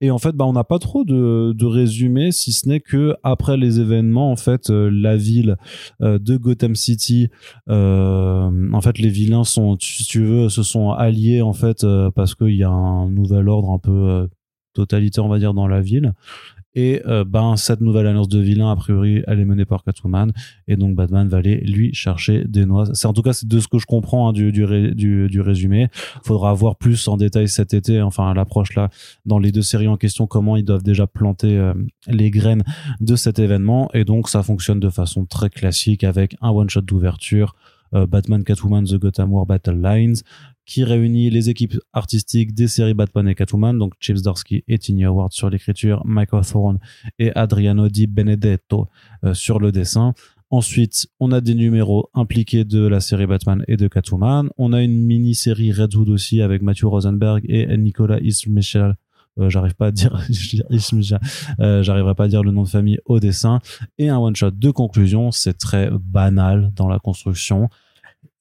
Et en fait, bah, on n'a pas trop de, de résumé, si ce n'est que après les événements, en fait, euh, la ville euh, de Gotham City, euh, en fait, les vilains sont, si tu veux, se sont alliés en fait euh, parce qu'il y a un nouvel ordre un peu euh, totalitaire, on va dire, dans la ville. Et euh, ben cette nouvelle alliance de vilains, a priori, elle est menée par Catwoman, et donc Batman va aller lui chercher des noix. C'est en tout cas c'est de ce que je comprends hein, du, du, ré- du, du résumé. Faudra voir plus en détail cet été, enfin l'approche là, dans les deux séries en question, comment ils doivent déjà planter euh, les graines de cet événement. Et donc ça fonctionne de façon très classique avec un one shot d'ouverture, euh, Batman Catwoman The Gotham War Battle Lines qui réunit les équipes artistiques des séries Batman et Catwoman, donc Chips Darsky et Tiny Howard sur l'écriture, Michael Thorne et Adriano Di Benedetto euh, sur le dessin. Ensuite, on a des numéros impliqués de la série Batman et de Catwoman. On a une mini-série Redwood aussi avec Matthew Rosenberg et Nicolas Ismichel. Euh, j'arrive pas à dire. Euh, j'arriverai pas à dire le nom de famille au dessin. Et un one-shot de conclusion. C'est très banal dans la construction.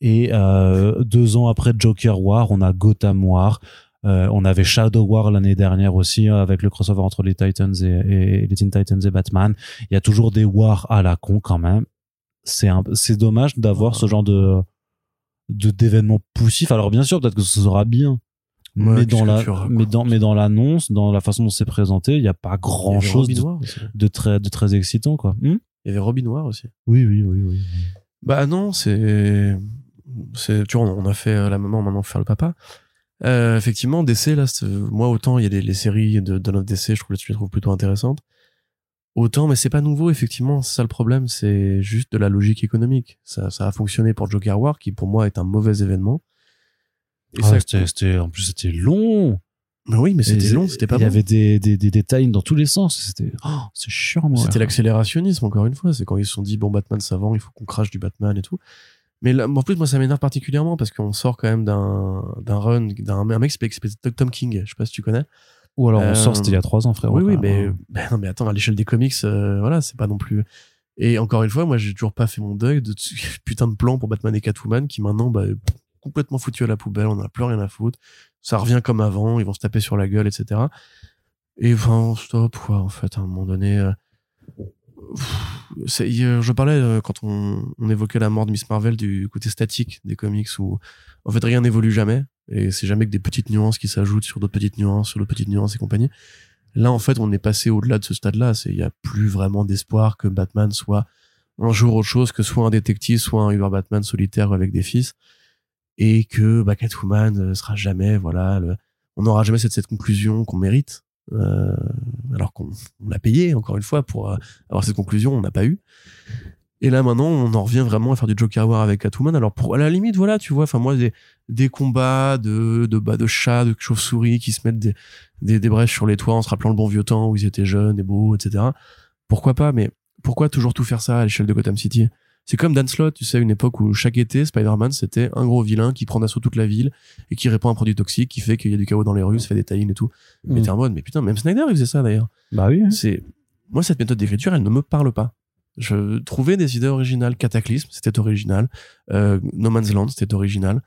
Et euh, deux ans après Joker War, on a Gotham War. Euh, on avait Shadow War l'année dernière aussi, euh, avec le crossover entre les Titans et, et les Teen Titans et Batman. Il y a toujours des wars à la con quand même. C'est un, c'est dommage d'avoir ce genre de de d'événements poussifs. Alors bien sûr, peut-être que ce sera bien, Ouais, mais dans la mais dans mais dans l'annonce, dans la façon dont c'est présenté, il n'y a pas grand chose de très de très excitant quoi. Hmm? Il y avait Robin Noir aussi. oui oui oui oui. Bah non, c'est, c'est, tu vois, on a fait euh, la maman, maintenant on fait faire le papa. Euh, effectivement, DC là, moi autant il y a des, les séries de Dawn of DC, je trouve, je les trouve plutôt intéressantes. Autant, mais c'est pas nouveau, effectivement, c'est ça le problème, c'est juste de la logique économique. Ça, ça a fonctionné pour Joker War, qui pour moi est un mauvais événement. Et Ah, ça, c'était, c'était- en plus c'était long. mais oui, mais c'était long, c'était pas Il y bon. avait des des des, des times dans tous les sens. C'était oh, c'est chiant moi. C'était l'accélérationnisme, encore une fois. C'est quand ils se sont dit, bon, Batman savant, il faut qu'on crache du Batman et tout. Mais là, en plus, moi, ça m'énerve particulièrement parce qu'on sort quand même d'un, run, d'un un mec qui s'appelle Tom King. Je sais pas si tu connais. Ou alors on Euh, sort, c'était il y a trois ans, frère. oui, oui, mais, non, mais attends, à l'échelle des comics, euh, voilà, c'est pas non plus. Et encore une fois, moi, j'ai toujours pas fait mon deuil de putain de plan pour Batman et Catwoman qui maintenant, bah, complètement foutu à la poubelle, on en a plus rien à foutre. Ça revient comme avant, ils vont se taper sur la gueule, etc. Et enfin, stop, quoi, en fait, à un moment donné. euh, euh, je parlais euh, quand on, évoquait la mort de Miss Marvel du côté statique des comics où en fait rien n'évolue jamais et c'est jamais que des petites nuances qui s'ajoutent sur d'autres petites nuances sur d'autres petites nuances et compagnie. Là en fait on est passé au-delà de ce stade-là, c'est il y a plus vraiment d'espoir que Batman soit un jour autre chose que soit un détective, soit un Uber Batman solitaire avec des fils et que bah, Catwoman euh, sera jamais voilà on n'aura jamais cette conclusion qu'on mérite euh, alors qu'on on l'a payé encore une fois pour euh, avoir cette conclusion on n'a pas eu. Et là maintenant on en revient vraiment à faire du Joker War avec Catwoman. Alors pour à la limite voilà tu vois enfin moi des, des combats de de bas de chats de chauves-souris qui se mettent des, des des brèches sur les toits en se rappelant le bon vieux temps où ils étaient jeunes et beaux etc pourquoi pas mais pourquoi toujours tout faire ça à l'échelle de Gotham City? C'est comme Dan Slott, tu sais, une époque où chaque été, Spider-Man, c'était un gros vilain qui prend d'assaut toute la ville et qui répand un produit toxique qui fait qu'il y a du chaos dans les rues, se fait des taillines et tout. Mais Mm. t'es en mode, mais putain, même Snyder, il faisait ça d'ailleurs. Bah oui. hein. C'est, moi, cette méthode d'écriture, elle ne me parle pas. Je trouvais des idées originales. Cataclysme, c'était original. Euh, no Man's Land, c'était original.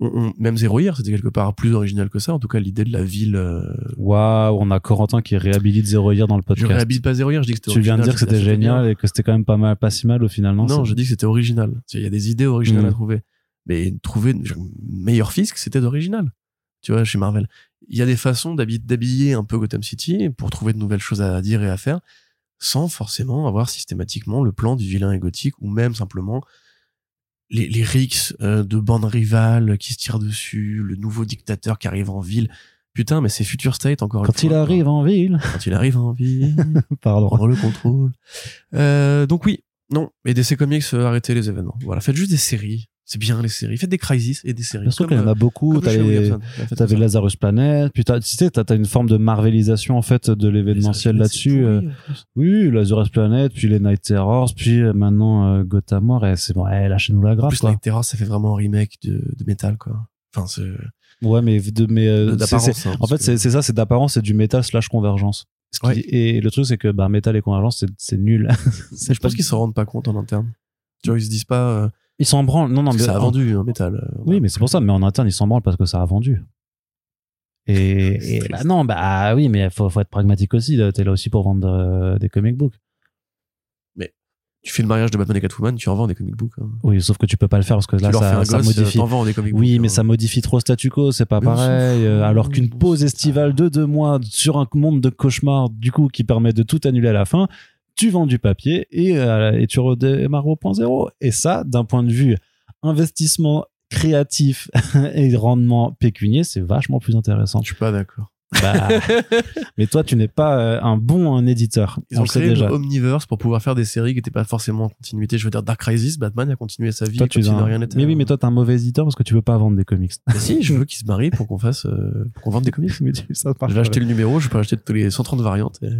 On- on- même Zero Year, c'était quelque part plus original que ça. En tout cas, l'idée de la ville. euh, Waouh, on a Corentin qui réhabilite Zero Year dans le je podcast. réhabite pas Zero Year, je dis que c'était Tu viens de dire que c'était bien. génial et que c'était quand même pas mal, pas si mal au final, non Non, je dis que c'était original. Il y a des idées originales Mm. à trouver. Mais trouver meilleur fisc, c'était d'original. Tu vois, chez Marvel. Il y a des façons d'habi- d'habiller un peu Gotham City pour trouver de nouvelles choses à dire et à faire sans forcément avoir systématiquement le plan du vilain et gothique ou même simplement les, les rixes euh, de bandes rivales qui se tirent dessus, le nouveau dictateur qui arrive en ville. Putain, mais c'est Future State encore une Quand il fois, arrive quoi. en ville, Quand il arrive en ville pardon. prendre le contrôle. Euh, donc oui, non. Et DC Comics, euh, arrêtez les événements. Voilà, faites juste des séries. C'est bien les séries. Faites des Crisis et des séries. Bien sûr Comme, qu'il y en euh, a beaucoup. Williamson. Faites T'avais ça. Lazarus Planet, puis tu sais, t'as, une forme de marvelisation en fait de l'événementiel là-dessus. euh, oui, Lazarus Planet, puis les Night Terrors, puis euh, maintenant euh, Gotham War, et c'est bon, eh, lâchez-nous la grappe plus, quoi. Night Terror, ça fait vraiment un remake de, de métal, quoi. Enfin, c'est Ouais, mais de, mais euh, d'apparence. hein, en parce fait, c'est, ça, c'est d'apparence, c'est du métal slash convergence. Et le truc, c'est que bah, métal et convergence, c'est, nul. Je pense qu'ils s'en rendent pas compte en interne. Tu vois, ils se disent pas. Euh, Ils s'en branlent. Non, non, mais ça a en- vendu un métal. euh, Oui, mais c'est pour ça. Mais en interne, ils s'en branlent parce que ça a vendu. Et, C'est et bah non, bah oui, mais faut, faut être pragmatique aussi. là. T'es là aussi pour vendre euh, des comic books. Tu fais le mariage de Batman et Catwoman, tu en vends des comic books. hein. Oui, sauf que tu peux pas le faire parce que là, tu fais ça, un ça gosse, modifie. vends des comic books. Oui, mais hein. ça modifie trop statu quo, c'est pas Mais pareil. euh, alors qu'une pause estivale de deux mois sur un monde de cauchemar, du coup, qui permet de tout annuler à la fin, tu vends du papier et, euh, et tu redémarres au point zéro. Et ça, d'un point de vue investissement créatif et rendement pécunier, c'est vachement plus intéressant. Je suis pas d'accord. Bah, mais toi, tu n'es pas euh, un bon un éditeur. Ils on ont le créé déjà. Omniverse pour pouvoir faire des séries qui n'étaient pas forcément en continuité. Je veux dire, Dark Crisis, Batman a continué sa vie Toi, tu es si un- rien. Mais oui, mais toi, t'es un mauvais éditeur parce que tu veux pas vendre des comics. Mais si, je veux qu'ils se marient pour qu'on fasse, euh, pour qu'on vende des comics. Tu- Je vais acheter le numéro, je peux acheter tous les 130 variantes. Et...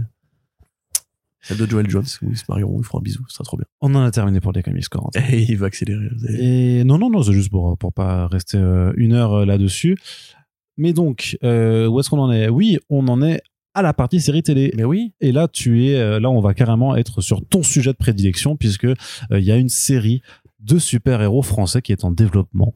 Celle de Joel Jones, où ils se marieront, ils feront un bisou, ça sera trop bien. On en a terminé pour les comics, Corentin. Et il va accélérer. Et non, non, non, c'est juste pour, pour pas rester euh, une heure euh, là-dessus. Mais donc, euh, où est-ce qu'on en est? Oui, on en est à la partie série télé. Mais oui, Et là, tu es, euh, là, on va carrément être sur ton sujet de prédilection puisque euh, il y a une série de super-héros français qui est en développement,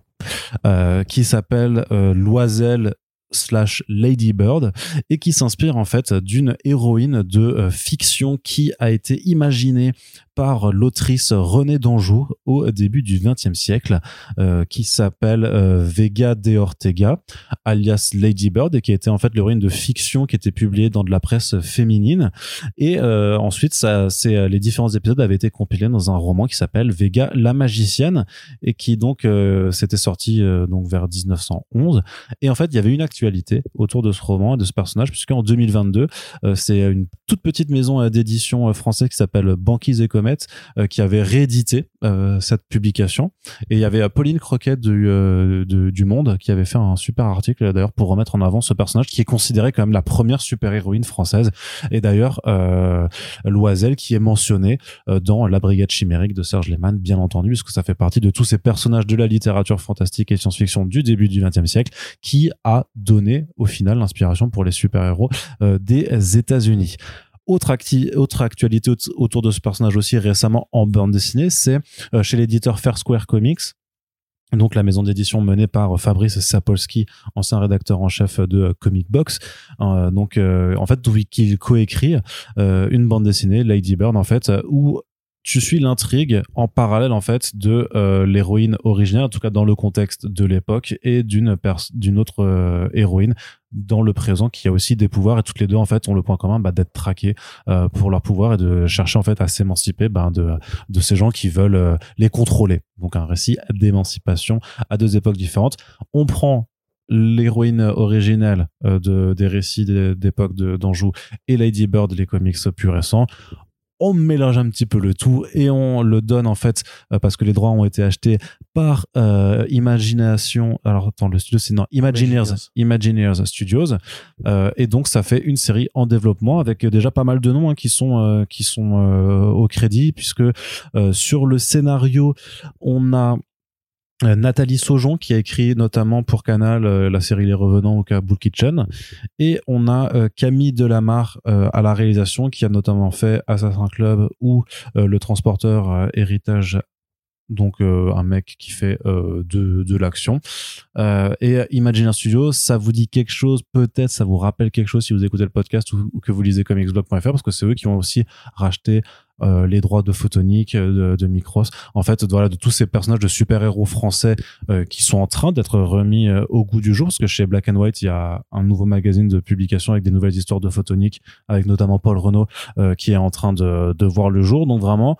euh, qui s'appelle euh, Loisel slash Lady Bird et qui s'inspire en fait d'une héroïne de euh, fiction qui a été imaginée par l'autrice Renée d'Anjou au début du XXe siècle, euh, qui s'appelle euh, Vega de Ortega, alias Lady Bird, et qui était en fait l'héroïne de fiction qui était publiée dans de la presse féminine. Et euh, ensuite, ça, c'est les différents épisodes avaient été compilés dans un roman qui s'appelle Vega la magicienne, et qui donc s'était sorti donc vers 1911. Et en fait, il y avait une actualité autour de ce roman et de ce personnage, puisqu'en 2022, euh, c'est une toute petite maison d'édition française qui s'appelle Banquise et euh, qui avait réédité euh, cette publication. Et il y avait euh, Pauline Croquet du, du Monde qui avait fait un super article d'ailleurs pour remettre en avant ce personnage qui est considéré comme la première super-héroïne française. Et d'ailleurs, Loisel qui est mentionné dans La Brigade chimérique de Serge Lehmann, bien entendu, puisque ça fait partie de tous ces personnages de la littérature fantastique et science-fiction du début du XXe siècle qui a donné au final l'inspiration pour les super-héros des États-Unis. Autre, acti- autre actualité aut- autour de ce personnage aussi récemment en bande dessinée, c'est euh, chez l'éditeur Fair Square Comics, donc la maison d'édition menée par Fabrice Sapolsky, ancien rédacteur en chef de Comic Box, euh, donc euh, en fait qu'il coécrit euh, une bande dessinée Lady Bird en fait où tu suis l'intrigue en parallèle en fait de euh, l'héroïne originale, en tout cas dans le contexte de l'époque, et d'une d'une autre euh, héroïne dans le présent qui a aussi des pouvoirs et toutes les deux en fait ont le point commun bah, d'être traquées euh, pour leur pouvoir et de chercher en fait à s'émanciper ben, de de ces gens qui veulent euh, les contrôler. Donc un récit d'émancipation à deux époques différentes. On prend l'héroïne originelle euh, de, des récits d'é- d'époque d'Anjou et Lady Bird, les comics plus récents. On mélange un petit peu le tout et on le donne en fait euh, parce que les droits ont été achetés par euh, Imagination. Alors attends, le studio c'est non Imagineers, Imagineers Studios Euh, et donc ça fait une série en développement avec déjà pas mal de noms hein, qui sont euh, qui sont au crédit puisque sur le scénario on a Nathalie Saujon qui a écrit notamment pour Canal euh, la série Les Revenants au Kaboul Kitchen et on a euh, Camille Delamarre euh, à la réalisation qui a notamment fait Assassin's Club ou euh, Le Transporteur euh, Héritage donc euh, un mec qui fait euh, de, de l'action. Euh, et Imagineer Studio, ça vous dit quelque chose, peut-être ça vous rappelle quelque chose si vous écoutez le podcast ou, que vous lisez comicsblog.fr, parce que c'est eux qui ont aussi racheté euh, les droits de Photonic, euh, de, de Micros, en fait, voilà, de tous ces personnages de super-héros français euh, qui sont en train d'être remis au goût du jour, parce que chez Black and White, il y a un nouveau magazine de publication avec des nouvelles histoires de Photonic, avec notamment Paul Renault, qui est en train de, de voir le jour. Donc vraiment,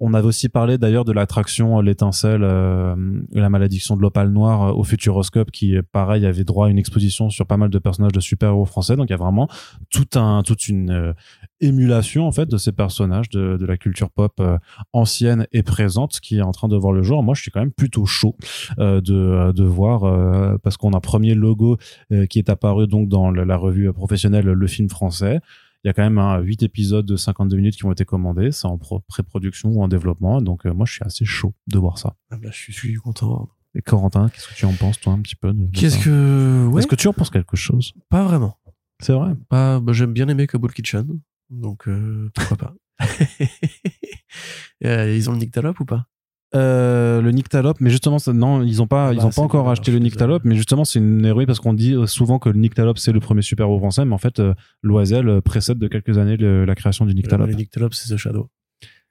on avait aussi parlé d'ailleurs de l'attraction euh, l'étincelle, euh, la malédiction de l'opale noire euh, au Futuroscope, qui pareil avait droit à une exposition sur pas mal de personnages de super-héros français. Donc il y a vraiment tout un, toute une euh, émulation en fait de ces personnages de, de la culture pop euh, ancienne et présente qui est en train de voir le jour. Moi, je suis quand même plutôt chaud euh, de, de voir euh, parce qu'on a un premier logo euh, qui est apparu donc dans la revue professionnelle Le Film Français. Il y a quand même hein, 8 épisodes de 52 minutes qui ont été commandés. C'est en pro- pré-production ou en développement. Donc, euh, moi, je suis assez chaud de voir ça. Ah bah, je suis, je suis content. Et Corentin, qu'est-ce que tu en penses, toi, un petit peu Qu'est-ce que. Ouais, Est-ce que tu en penses quelque chose? Pas vraiment. C'est vrai? Pas, bah, j'aime bien aimer Kabul Kitchen. Donc, euh, pourquoi pas. Euh, ils ont le Nyctalope ou pas? Euh, le Nyctalope, mais justement, ça- non, ils ont pas, Ah ils bah, ont pas encore dommage, acheté je le Nyctalope, mais justement, c'est une héroïne parce qu'on dit souvent que le Nyctalope c'est le premier super-héros français, mais en fait, euh, Loisel euh, précède de quelques années le- la création du Nyctalope. Le Nyctalope, c'est The Shadow.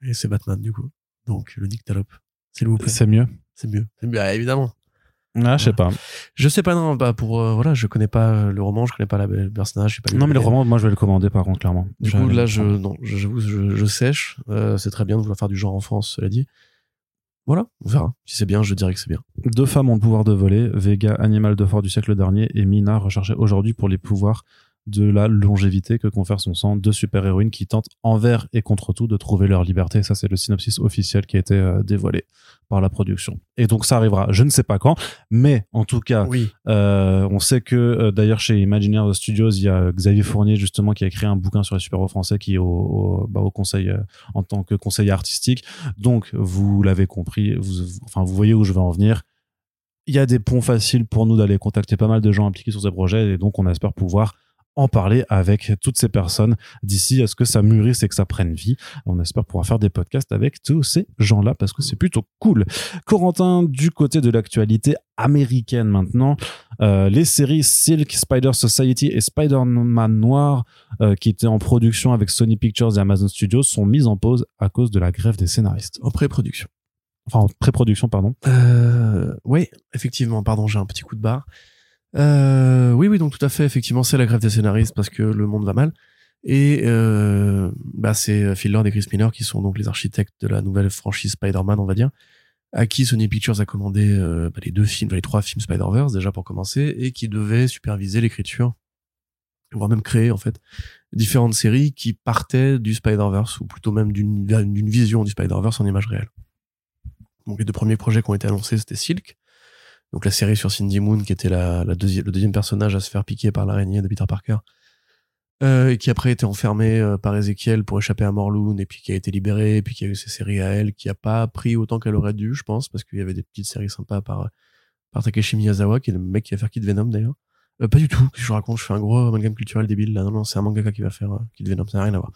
Et c'est Batman, du coup. Donc, le Nyctalope. S'il vous plaît. C'est mieux. C'est mieux. C'est mieux, ah, évidemment. Ah, je sais pas. Je sais pas, non, bah, pour, euh, voilà, je connais pas le roman, je connais pas la, le personnage, je sais pas Non, mais le roman, moi, je vais le commander par contre, clairement. Du coup, là, je, non, j'avoue, je, je sèche. Euh, c'est très bien de vouloir faire du genre en France, cela dit. Voilà, on verra. Si c'est bien, je dirais que c'est bien. Deux femmes ont le pouvoir de voler, Vega, animal de fort du siècle dernier, et Mina, recherchée aujourd'hui pour les pouvoirs de la longévité que confère son sang. Deux super-héroïnes qui tentent envers et contre tout de trouver leur liberté. Ça, c'est le synopsis officiel qui a été euh, dévoilé par la production. Et donc, ça arrivera, je ne sais pas quand, mais en tout cas, Oui. euh, on sait que euh, d'ailleurs chez Imagineer Studios, il y a Xavier Fournier justement qui a écrit un bouquin sur les super-héros français qui est au, au, bah, au conseil en tant que conseiller artistique. Donc vous l'avez compris, vous, vous- enfin vous voyez où je vais en venir. Il y a des ponts faciles pour nous d'aller contacter pas mal de gens impliqués sur ces projets et donc on espère pouvoir en parler avec toutes ces personnes d'ici à ce que ça mûrisse et que ça prenne vie. On espère pouvoir faire des podcasts avec tous ces gens-là parce que c'est plutôt cool. Corentin, du côté de l'actualité américaine maintenant, euh, les séries Silk, Spider Society et Spider-Man Noir, euh, qui étaient en production avec Sony Pictures et Amazon Studios, sont mises en pause à cause de la grève des scénaristes. En pré-production. Enfin, en pré-production, pardon. Euh, oui, effectivement, pardon, j'ai un petit coup de barre. Euh, oui, oui, donc tout à fait, effectivement, c'est la grève des scénaristes parce que le monde va mal. Et euh, bah, c'est Phil Lord et Chris Miller qui sont donc les architectes de la nouvelle franchise Spider-Man, on va dire, à qui Sony Pictures a commandé euh, bah, les deux films, les trois films Spider-Verse déjà pour commencer, et qui devaient superviser l'écriture, voire même créer en fait différentes séries qui partaient du Spider-Verse ou plutôt même d'une vision du Spider-Verse en image réelle. Donc les deux premiers projets qui ont été annoncés, c'était Silk, donc la série sur Cindy Moon qui était le deuxième personnage à se faire piquer par l'araignée de Peter Parker, euh, et qui après a été enfermé euh, par Ezekiel pour échapper à Morloon, et puis qui a été libéré, et puis qui a eu ses séries à elle, qui a pas pris autant qu'elle aurait dû, je pense, parce qu'il y avait des petites séries sympas par, par Takeshi Miyazawa, qui est le mec qui va faire Kid Venom d'ailleurs. Euh, pas du tout, je vous raconte, je fais un gros amalgame culturel débile là. Non, non, c'est un mangaka qui va faire Kid Venom, ça n'a rien à voir.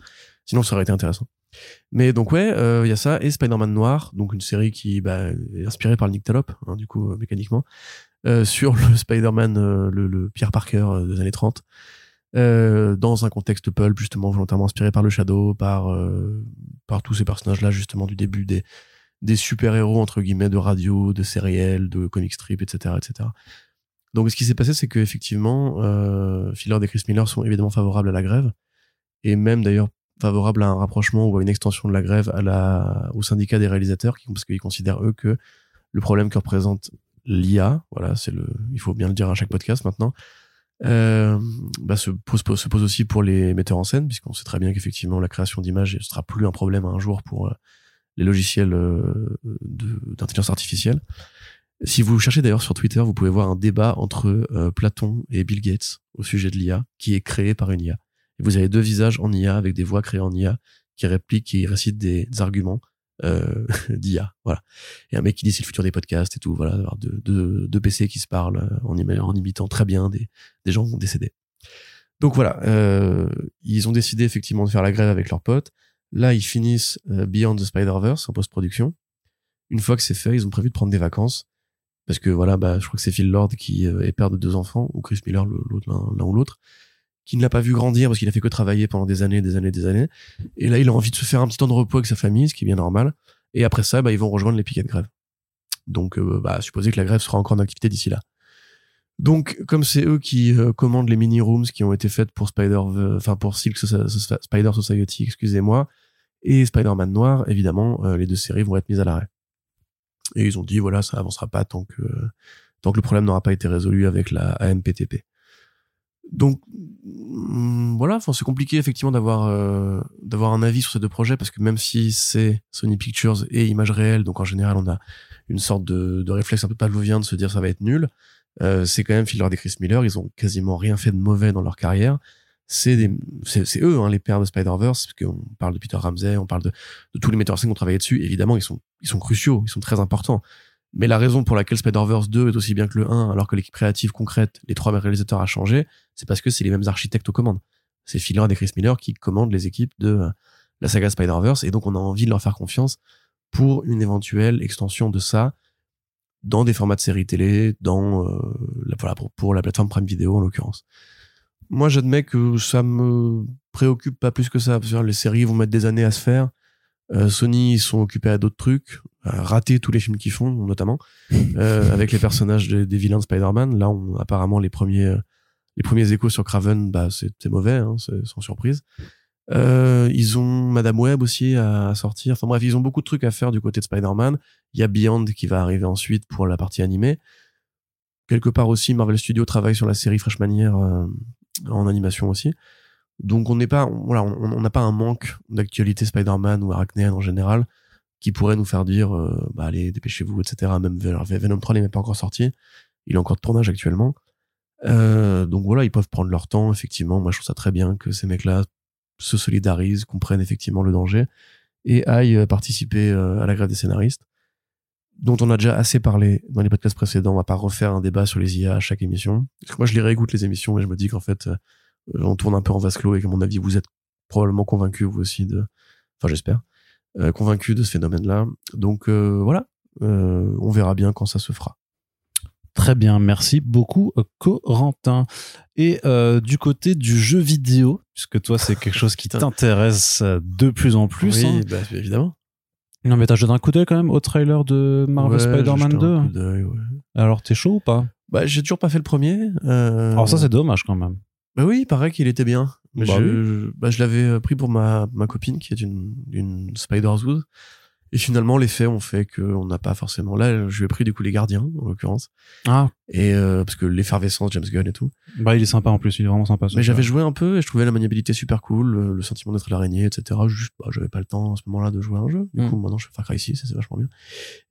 Sinon, ça aurait été intéressant. Mais donc ouais, euh, il y a ça et Spider-Man Noir, donc une série qui bah, est inspirée par le Nyctalope, hein, du coup euh, mécaniquement, euh, sur le Spider-Man, le, Pierre Parker des années 30, euh, dans un contexte pulp justement volontairement inspiré par le Shadow, par par tous ces personnages-là justement du début des des super-héros entre guillemets de radio, de sériels, de comic strip, etc., etc. Donc ce qui s'est passé, c'est que effectivement, Lord et Chris Miller sont évidemment favorables à la grève et même d'ailleurs favorable à un rapprochement ou à une extension de la grève au syndicat des réalisateurs, parce qu'ils considèrent eux que le problème que représente l'IA, voilà, c'est le, il faut bien le dire à chaque podcast maintenant, euh, bah, se, pose, se pose aussi pour les metteurs en scène, puisqu'on sait très bien qu'effectivement la création d'images ne sera plus un problème un jour pour euh, les logiciels euh, d'intelligence artificielle. Si vous cherchez d'ailleurs sur Twitter, vous pouvez voir un débat entre Platon et Bill Gates au sujet de l'IA, qui est créé par une IA. Et vous avez deux visages en IA avec des voix créées en IA qui répliquent, qui récitent des, arguments euh, d'IA. Voilà. Et un mec qui dit c'est le futur des podcasts et tout. Voilà, deux, deux, deux PC qui se parlent euh, en imitant très bien des, des gens décédés. Donc voilà, euh, ils ont décidé effectivement de faire la grève avec leurs potes. Là, ils finissent euh, Beyond the Spider-Verse en post-production. Une fois que c'est fait, ils ont prévu de prendre des vacances parce que voilà, bah, je crois que c'est Phil Lord qui euh, est père de deux enfants ou Chris Miller, l'autre l'un ou l'autre, qui ne l'a pas vu grandir parce qu'il a fait que travailler pendant des années, des années, des années. Et là, il a envie de se faire un petit temps de repos avec sa famille, ce qui est bien normal. Et après ça, bah, ils vont rejoindre les piquets de grève. Donc, euh, bah, supposer que la grève sera encore en activité d'ici là. Donc, comme c'est eux qui euh, commandent les mini rooms qui ont été faites pour Spider, enfin pour Silk Spider Society, excusez-moi, et Spider-Man Noir, évidemment, les deux séries vont être mises à l'arrêt. Et ils ont dit voilà, ça avancera pas tant que tant que le problème n'aura pas été résolu avec la AMPTP. Donc mm, voilà, enfin c'est compliqué effectivement d'avoir euh, d'avoir un avis sur ces deux projets parce que même si c'est Sony Pictures et Images réelles, donc en général on a une sorte de, de réflexe un peu pavlovien de se dire ça va être nul. Euh, c'est quand même Lord et Chris Miller, ils ont quasiment rien fait de mauvais dans leur carrière c'est c'est eux hein, les pères de Spider-Verse parce qu'on parle de Peter Ramsey, on parle de, de tous les metteurs en scène qui ont travaillé dessus. Évidemment, ils sont ils sont cruciaux, ils sont très importants. Mais la raison pour laquelle Spider-Verse 2 est aussi bien que le 1, alors que l'équipe créative concrète, les trois réalisateurs a changé, c'est parce que c'est les mêmes architectes aux commandes. C'est Phil et Chris Miller qui commandent les équipes de euh, la saga Spider-Verse, et donc on a envie de leur faire confiance pour une éventuelle extension de ça dans des formats de séries télé, dans euh, la, pour la plateforme Prime Video en l'occurrence moi j'admets que ça me préoccupe pas plus que ça. Parce que les séries vont mettre des années à se faire. Euh, Sony ils sont occupés à d'autres trucs, à rater tous les films qu'ils font notamment euh, avec les personnages des, vilains de Spider-Man. Là, on apparemment les premiers euh, les premiers échos sur Craven, bah c'est mauvais, hein, sans surprise. Euh, ils ont Madame Web aussi à, sortir. Enfin bref, ils ont beaucoup de trucs à faire du côté de Spider-Man. Il y a Beyond qui va arriver ensuite pour la partie animée. Quelque part aussi, Marvel Studios travaille sur la série Freshmanière euh, en animation aussi. Donc on n'est pas, on n'a pas un manque d'actualité Spider-Man ou Arachnéen en général qui pourrait nous faire dire, euh, bah allez, dépêchez-vous, etc. Même Venom 3 n'est même pas encore sorti, il est encore de tournage actuellement. Euh, donc voilà, ils peuvent prendre leur temps, effectivement. Moi, je trouve ça très bien que ces mecs-là se solidarisent, comprennent effectivement le danger et aillent euh, participer à la grève des scénaristes, dont on a déjà assez parlé dans les podcasts précédents. On va pas refaire un débat sur les IA à chaque émission. Parce que moi, je les réécoute les émissions et je me dis qu'en fait, euh, on tourne un peu en vase clos et qu'à mon avis, vous êtes probablement convaincu vous aussi de, enfin j'espère, euh, convaincu de ce phénomène-là. Donc euh, voilà, on verra bien quand ça se fera. Très bien, merci beaucoup Corentin. Et du côté du jeu vidéo, puisque toi c'est quelque chose qui t'intéresse de plus en plus. Oui, hein. bah, évidemment. Non mais t'as jeté un coup d'œil quand même au trailer de Marvel Spider-Man 2. Ouais. Alors t'es chaud ou pas? Bah j'ai toujours pas fait le premier. Alors ça c'est dommage quand même. Bah oui, il paraît qu'il était bien. Bah je, bah, je l'avais euh, pris pour ma, ma copine qui est une, une Spider-Wood. Et finalement, les faits ont fait qu'on n'a pas forcément. Là, je lui ai pris du coup les gardiens, en l'occurrence. Ah. Et euh, parce que l'effervescence, James Gunn et tout. Bah, il est sympa en plus, il est vraiment sympa. Mais j'avais joué un peu et je trouvais la maniabilité super cool, le, sentiment d'être l'araignée, etc. Juste, bah, j'avais pas le temps à ce moment-là de jouer à un jeu. Du Mm. coup, maintenant, je fais Far Cry 6, c'est vachement bien.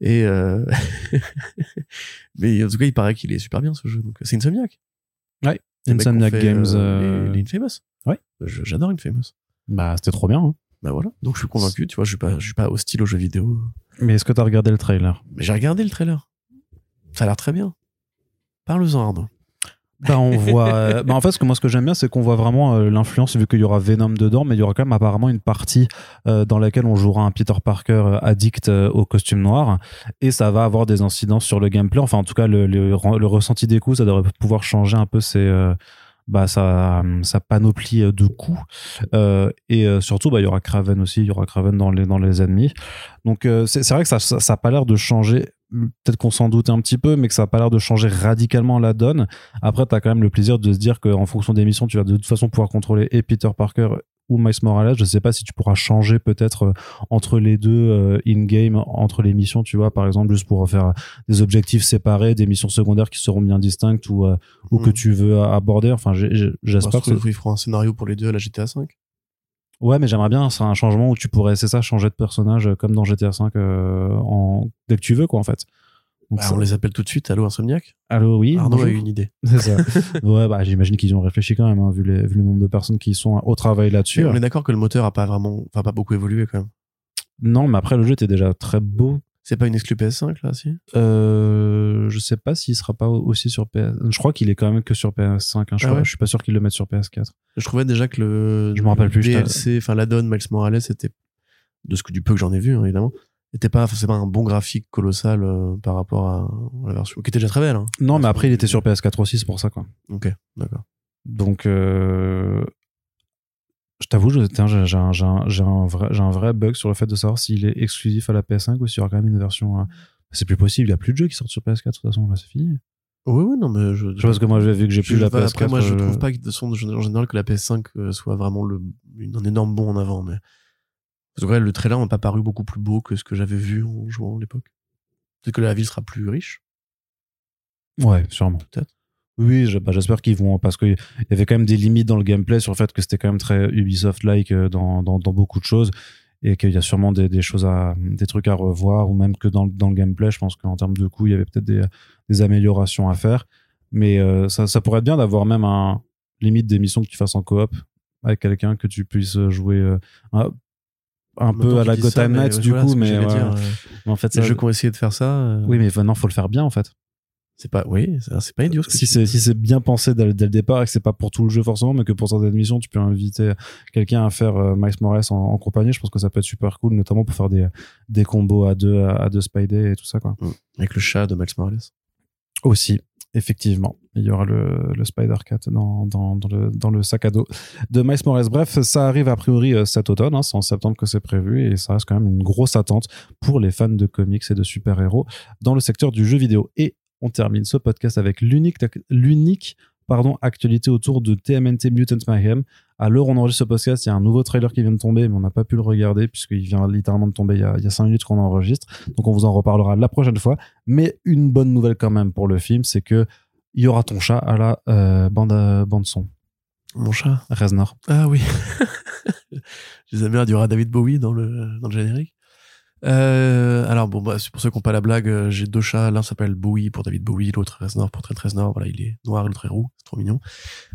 Et euh... mais en tout cas, il paraît qu'il est super bien ce jeu. Donc, c'est Insomniac. Ouais. Insomniac Games. euh, euh, les, les Infamous. Ouais. Je- J'adore Infamous. Bah, c'était trop bien. hein. Bah voilà. Donc je suis convaincu, tu vois, je suis pas, je suis pas hostile aux jeux vidéo. Mais est-ce que t'as regardé le trailer? Mais j'ai regardé le trailer. Ça a l'air très bien. Parle-en, Arnaud. Bah, on voit. euh, bah, en fait, ce que moi, ce que j'aime bien, c'est qu'on voit vraiment euh, l'influence, vu qu'il y aura Venom dedans, mais il y aura quand même apparemment une partie euh, dans laquelle on jouera un Peter Parker addict au costume noir, et ça va avoir des incidences sur le gameplay. Enfin, en tout cas, le, le, le ressenti des coups, ça devrait pouvoir changer un peu ses. bah, sa, sa panoplie de coups Euh, et euh, surtout bah il y aura Kraven aussi il y aura Kraven dans les dans les ennemis donc euh, c'est vrai que ça ça, ça pas l'air de changer peut-être qu'on s'en doute un petit peu mais que ça a pas l'air de changer radicalement la donne après, tu as quand même le plaisir de se dire qu'en fonction des missions, tu vas de toute façon pouvoir contrôler et Peter Parker ou Miles Morales. Je sais pas si tu pourras changer peut-être euh, entre les deux euh, in-game, entre les missions, tu vois, par exemple, juste pour faire des objectifs séparés, des missions secondaires qui seront bien distinctes ou, euh, ou que Mm. tu veux aborder. Enfin, j'espère que ils feront un scénario pour les deux à la GTA 5. Ouais, mais j'aimerais bien, c'est un changement où tu pourrais, c'est ça, changer de personnage euh, comme dans GTA V euh, en... dès que tu veux, quoi, en fait. Donc, Bah, on les appelle tout de suite. Allô, Insomniac Allô, oui. Arnaud bonjour. a eu une idée. C'est ça. ouais, bah, j'imagine qu'ils ont réfléchi quand même, hein, vu, les- vu le nombre de personnes qui sont au travail là-dessus. On est d'accord que le moteur a pas vraiment, enfin pas beaucoup évolué quand même. Non, mais après, le jeu était déjà très beau. C'est pas une exclu PS5 là, si? Euh, je sais pas s'il sera pas aussi sur PS. Je crois qu'il est quand même que sur PS5. hein. Je, Ah crois- ouais? Je suis pas sûr qu'ils le mettent sur PS4. Je trouvais déjà que le Je me rappelle plus, DLC, enfin la donne Miles Morales, c'était de ce que du peu que j'en ai vu hein, évidemment, était pas forcément un bon graphique colossal euh, par rapport à, à la version qui était déjà très belle. Hein. Non, mais après, il était sur PS4 aussi, c'est pour ça, quoi. Ok, d'accord. Donc, euh, je t'avoue, j'ai un, vrai, j'ai un vrai bug sur le fait de savoir s'il est exclusif à la PS5 ou s'il y aura quand même une version. euh, C'est plus possible, il n'y a plus de jeux qui sortent sur PS4 de toute façon, là c'est fini. Oui, oui, non, mais je. Je parce que moi j'ai vu que j'ai plus la enfin, PS4. Après, moi, je euh, trouve pas que, de façon, en général que la PS5 euh, soit vraiment le, un énorme bond en avant, mais. Parce que ouais, le trailer m'a pas paru beaucoup plus beau que ce que j'avais vu en jouant à l'époque. Peut-être que la ville sera plus riche, Ouais, sûrement. peut-être. Oui, bah, j'espère qu'ils vont parce qu'il y avait quand même des limites dans le gameplay sur le fait que c'était quand même très Ubisoft-like euh, dans, dans, dans beaucoup de choses et qu'il y a sûrement des, des choses à des trucs à revoir ou même que dans, le- dans le gameplay, je pense qu'en termes de coût, il y avait peut-être des, des améliorations à faire. Mais euh, ça, ça pourrait être bien d'avoir même un limite des missions que tu fasses en coop avec quelqu'un que tu puisses jouer euh, un, un peu à la Gotham Knights du voilà coup, mais, j'allais ouais. dire, euh, Mais en fait, les ça- jeux qui ont essayé de faire ça. euh, oui, mais maintenant faut le faire bien en fait. C'est pas, oui, c'est pas idiot. ce que si c'est si c'est bien pensé dès, le- dès le départ et que c'est pas pour tout le jeu forcément mais que pour certaines missions tu peux inviter quelqu'un à faire euh, Miles Morales en, en compagnie je pense que ça peut être super cool notamment pour faire des des combos à deux à, deux Spidey et tout ça quoi. Avec le chat de Miles Morales. aussi effectivement. Il y aura le, le Spider Cat dans, dans, dans le dans le sac à dos de Miles Morales. Bref ça arrive a priori euh, cet automne hein, c'est en septembre que c'est prévu et ça reste quand même une grosse attente pour les fans de comics et de super héros dans le secteur du jeu vidéo. Et on termine ce podcast avec l'unique l'unique pardon, actualité autour de TMNT Mutant Mayhem. À l'heure où on enregistre ce podcast, il y a un nouveau trailer qui vient de tomber, mais on n'a pas pu le regarder puisqu'il vient littéralement de tomber il y a, il y a cinq minutes qu'on enregistre. Donc on vous en reparlera la prochaine fois. Mais une bonne nouvelle quand même pour le film, c'est que il y aura ton chat à la euh, bande, euh, bande son. Mon chat? Reznor. Ah oui. Je aime bien, il y aura David Bowie dans le, dans le générique. Euh, alors bon, bah, c'est pour ceux qui n'ont pas la blague, euh, j'ai deux chats. L'un s'appelle Bowie pour David Bowie, l'autre Reznor pour Trent Reznor. Voilà, il est noir l'autre est roux. C'est trop mignon.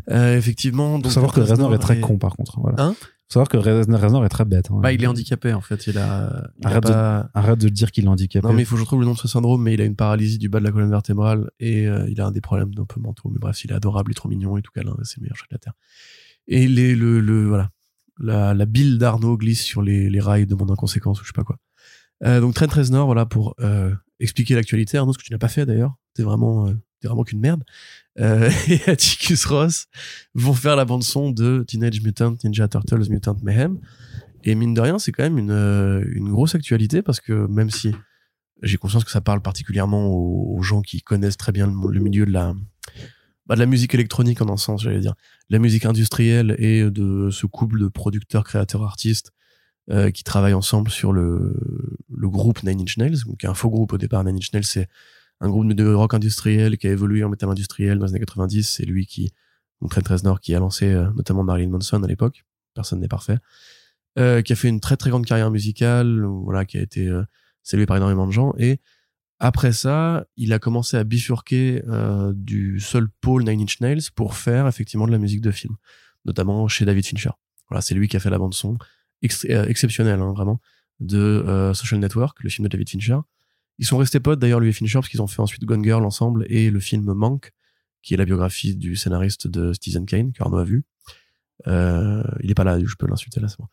Euh, effectivement. Faut donc, savoir que Reznor est très est- con par contre. Voilà. Hein? Faut savoir que Reznor, est très bête. hein. Bah, il est handicapé en fait. Il a, il a Arrête de- Arrête de dire qu'il est handicapé. Non, mais il faut que je retrouve le nom de ce syndrome, mais il a une paralysie du bas de la colonne vertébrale et euh, il a un des problèmes un peu mentaux. Mais bref, il est adorable, il est trop mignon et tout câlin, c'est le meilleur chat de la Terre. Et les, le, le, voilà, la, la bile d'Arnaud glisse sur les, les rails de mon inconséquence ou je sais pas quoi. Euh, donc Trent Reznor, voilà, pour euh, expliquer l'actualité, Arnaud, ce que tu n'as pas fait d'ailleurs, t'es vraiment, euh, vraiment qu'une merde. Euh, et Atticus Ross vont faire la bande son de Teenage Mutant Ninja Turtles Mutant Mayhem. Et mine de rien, c'est quand même une, une grosse actualité parce que même si j'ai conscience que ça parle particulièrement aux, gens qui connaissent très bien le, le milieu de la, bah, de la musique électronique en un sens, j'allais dire, la musique industrielle et de ce couple de producteurs, créateurs, artistes euh, qui travaillent ensemble sur le, groupe Nine Inch Nails, qui est un faux groupe au départ. Nine Inch Nails, c'est un groupe de rock industriel qui a évolué en métal industriel dans les années 90. C'est lui qui, donc Trent Reznor, qui a lancé euh, notamment Marilyn Manson à l'époque. Personne n'est parfait. Euh, qui a fait une très très grande carrière musicale, voilà, qui a été salué par énormément de gens. Et après ça, il a commencé à bifurquer du seul pôle Nine Inch Nails pour faire effectivement de la musique de film, notamment chez David Fincher. Voilà, c'est lui qui a fait la bande son euh, exceptionnelle, hein, vraiment, de euh, Social Network, le film de David Fincher. Ils sont restés potes d'ailleurs lui et Fincher parce qu'ils ont fait ensuite Gone Girl ensemble et le film Manque, qui est la biographie du scénariste de Stephen Kane que Arnaud a vu. Euh, il est pas là, je peux l'insulter là, c'est bon.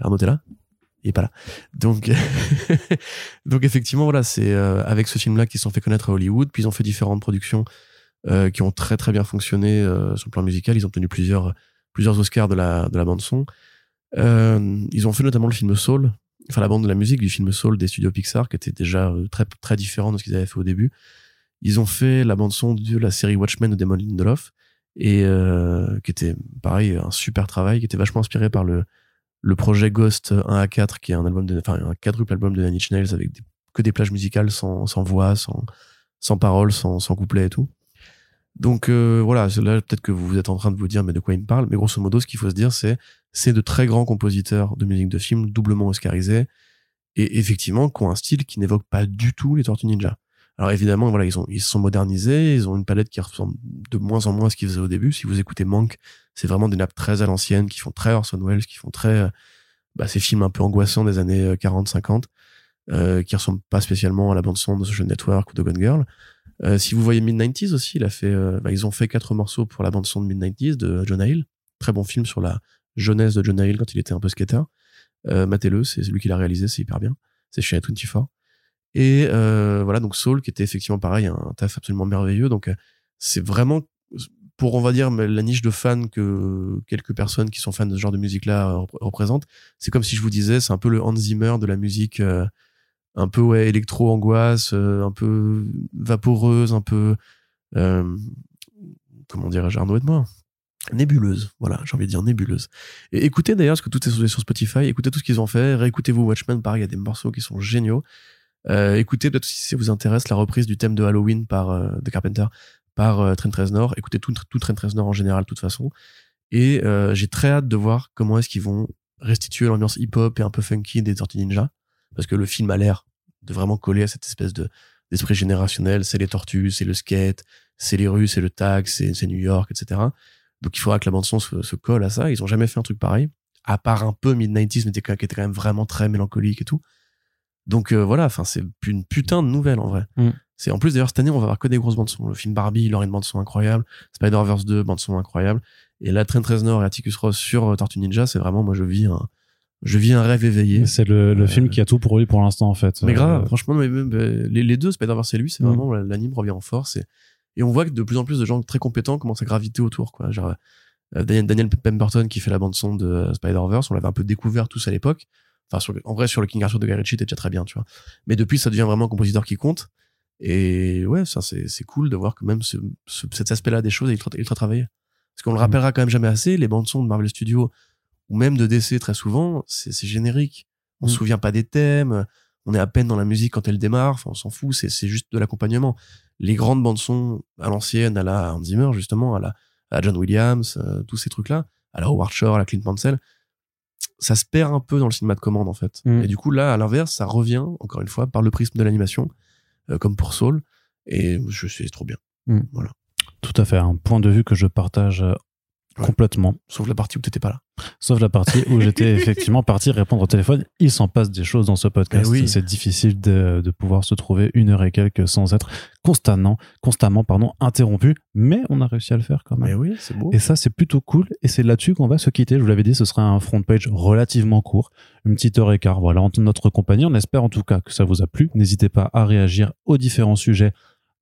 Arnaud t'es là? Il est pas là. Donc, donc effectivement voilà, c'est avec ce film-là qu'ils se sont fait connaître à Hollywood, puis ils ont fait différentes productions qui ont très très bien fonctionné sur le plan musical. Ils ont obtenu plusieurs plusieurs Oscars de la de la bande son. Euh, ils ont fait notamment le film Soul, enfin la bande de la musique du film Soul des studios Pixar, qui était déjà euh, très très différent de ce qu'ils avaient fait au début. Ils ont fait la bande son de la série Watchmen de Damon Lindelof et euh, qui était pareil un super travail, qui était vachement inspiré par le le projet Ghost 1 à 4, qui est un album de, enfin un quadruple album de Inch Nails avec que des plages musicales sans sans voix, sans sans paroles, sans sans couplet et tout. Donc euh, voilà, là peut-être que vous êtes en train de vous dire mais de quoi il me parle, mais grosso modo ce qu'il faut se dire c'est c'est de très grands compositeurs de musique de film doublement oscarisés et effectivement qui ont un style qui n'évoque pas du tout les Tortues Ninja. Alors évidemment voilà ils ils sont modernisés, ils ont une palette qui ressemble de moins en moins à ce qu'ils faisaient au début. Si vous écoutez Manque, c'est vraiment des nappes très à l'ancienne qui font très Orson Welles, qui font très euh, bah, ces films un peu angoissants des années 40-50 euh, qui ressemblent pas spécialement à la bande son de Social Network ou de Gone Girl. Euh, si vous voyez Mid-90s aussi, il a fait, euh, bah, ils ont fait quatre morceaux pour la bande son de Mid-90s de John Hill. Très bon film sur la jeunesse de John Hill quand il était un peu skater. Euh, Matez-le, c'est celui qui l'a réalisé, c'est hyper bien. C'est chez A24. Et euh, voilà, donc Soul, qui était effectivement pareil, un taf absolument merveilleux. Donc euh, c'est vraiment pour on va dire la niche de fans que quelques personnes qui sont fans de ce genre de musique là représentent c'est comme si je vous disais c'est un peu le Hans Zimmer de la musique euh, un peu ouais électro angoisse un peu vaporeuse un peu euh, comment dirais-je Arnaud de moi nébuleuse voilà j'ai envie de dire nébuleuse et écoutez d'ailleurs parce que tout est sur Spotify écoutez tout ce qu'ils ont fait réécoutez-vous Watchmen pareil il y a des morceaux qui sont géniaux euh, écoutez peut-être si ça vous intéresse la reprise du thème de Halloween par euh, The Carpenter par euh, Trent Reznor. Écoutez tout, tout Trent Reznor en général de toute façon. Et euh, j'ai très hâte de voir comment est-ce qu'ils vont restituer l'ambiance hip-hop et un peu funky des Tortues Ninja. Parce que le film a l'air de vraiment coller à cette espèce de d'esprit générationnel. C'est les tortues, c'est le skate, c'est les rues, c'est le tag, c'est New York, etc. Donc il faudra que la bande son se, se, colle à ça. Ils ont jamais fait un truc pareil. À part un peu mid-90s, mais qui était quand même vraiment très mélancolique et tout. Donc euh, voilà, enfin c'est une putain de nouvelle en vrai. Mm. C'est en plus d'ailleurs cette année on va avoir que des grosses bandes son. Le film Barbie, il aura une bande son incroyable. Spider-Verse 2, bande son incroyable. Et là Trent Reznor et Atticus Ross sur euh, Tortue Ninja, c'est vraiment moi je vis un je vis un rêve éveillé. C'est le, le film qui a tout pour lui pour l'instant en fait. Mais grave, franchement mais, les, les, deux Spider-Verse et lui, c'est mm. vraiment l'anime revient en force et, et on voit que de plus en plus de gens très compétents commencent à graviter autour quoi. Genre Daniel, Daniel Pemberton qui fait la bande son de Spider-Verse, on l'avait un peu découvert tous à l'époque. Enfin, en vrai, sur le King Arthur de Guy Ritchie, t'es déjà très bien, tu vois. Mais depuis, ça devient vraiment un compositeur qui compte. Et ouais, ça, c'est, c'est cool de voir que même ce, cet aspect-là des choses est ultra, ultra travaillé. Parce qu'on le rappellera quand même jamais assez, les bandes son de Marvel Studios, ou même de DC très souvent, c'est, générique. On se mm. souvient pas des thèmes, on est à peine dans la musique quand elle démarre, enfin, on s'en fout, c'est, juste de l'accompagnement. Les grandes bandes son à l'ancienne, à la Hans Zimmer, justement, à la, à John Williams, euh, tous ces trucs-là, à la Howard Shore, à la Clint Mansell, ça se perd un peu dans le cinéma de commande en fait. Mm. Et du coup là, à l'inverse, ça revient encore une fois par le prisme de l'animation, euh, comme pour Soul. Et je suis trop bien. Mm. Voilà. Tout à fait, un point de vue que je partage Complètement. Sauf la partie où t'étais pas là. Sauf la partie où j'étais effectivement parti répondre au téléphone. Il s'en passe des choses dans ce podcast. Eh C'est difficile de, de, pouvoir se trouver une heure et quelques sans être constamment, constamment, pardon, interrompu. Mais on a réussi à le faire quand même. Mais eh oui, c'est beau. Et ça, c'est plutôt cool. Et c'est là-dessus qu'on va se quitter. Je vous l'avais dit, ce sera un front page relativement court. Une petite heure et quart. Voilà, en notre compagnie. On espère en tout cas que ça vous a plu. N'hésitez pas à réagir aux différents sujets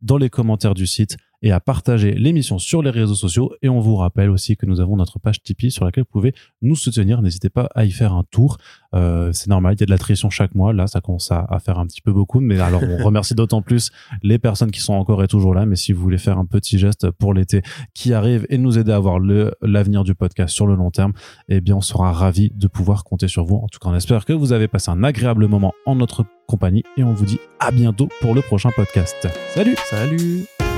dans les commentaires du site et à partager l'émission sur les réseaux sociaux. Et on vous rappelle aussi que nous avons notre page Tipeee sur laquelle vous pouvez nous soutenir. N'hésitez pas à y faire un tour. Euh, c'est normal, il y a de l'attrition chaque mois. Là, ça commence à, faire un petit peu beaucoup. Mais alors, on remercie d'autant plus les personnes qui sont encore et toujours là. Mais si vous voulez faire un petit geste pour l'été qui arrive et nous aider à voir l'avenir du podcast sur le long terme, eh bien, on sera ravis de pouvoir compter sur vous. En tout cas, on espère que vous avez passé un agréable moment en notre compagnie et on vous dit à bientôt pour le prochain podcast. Salut Salut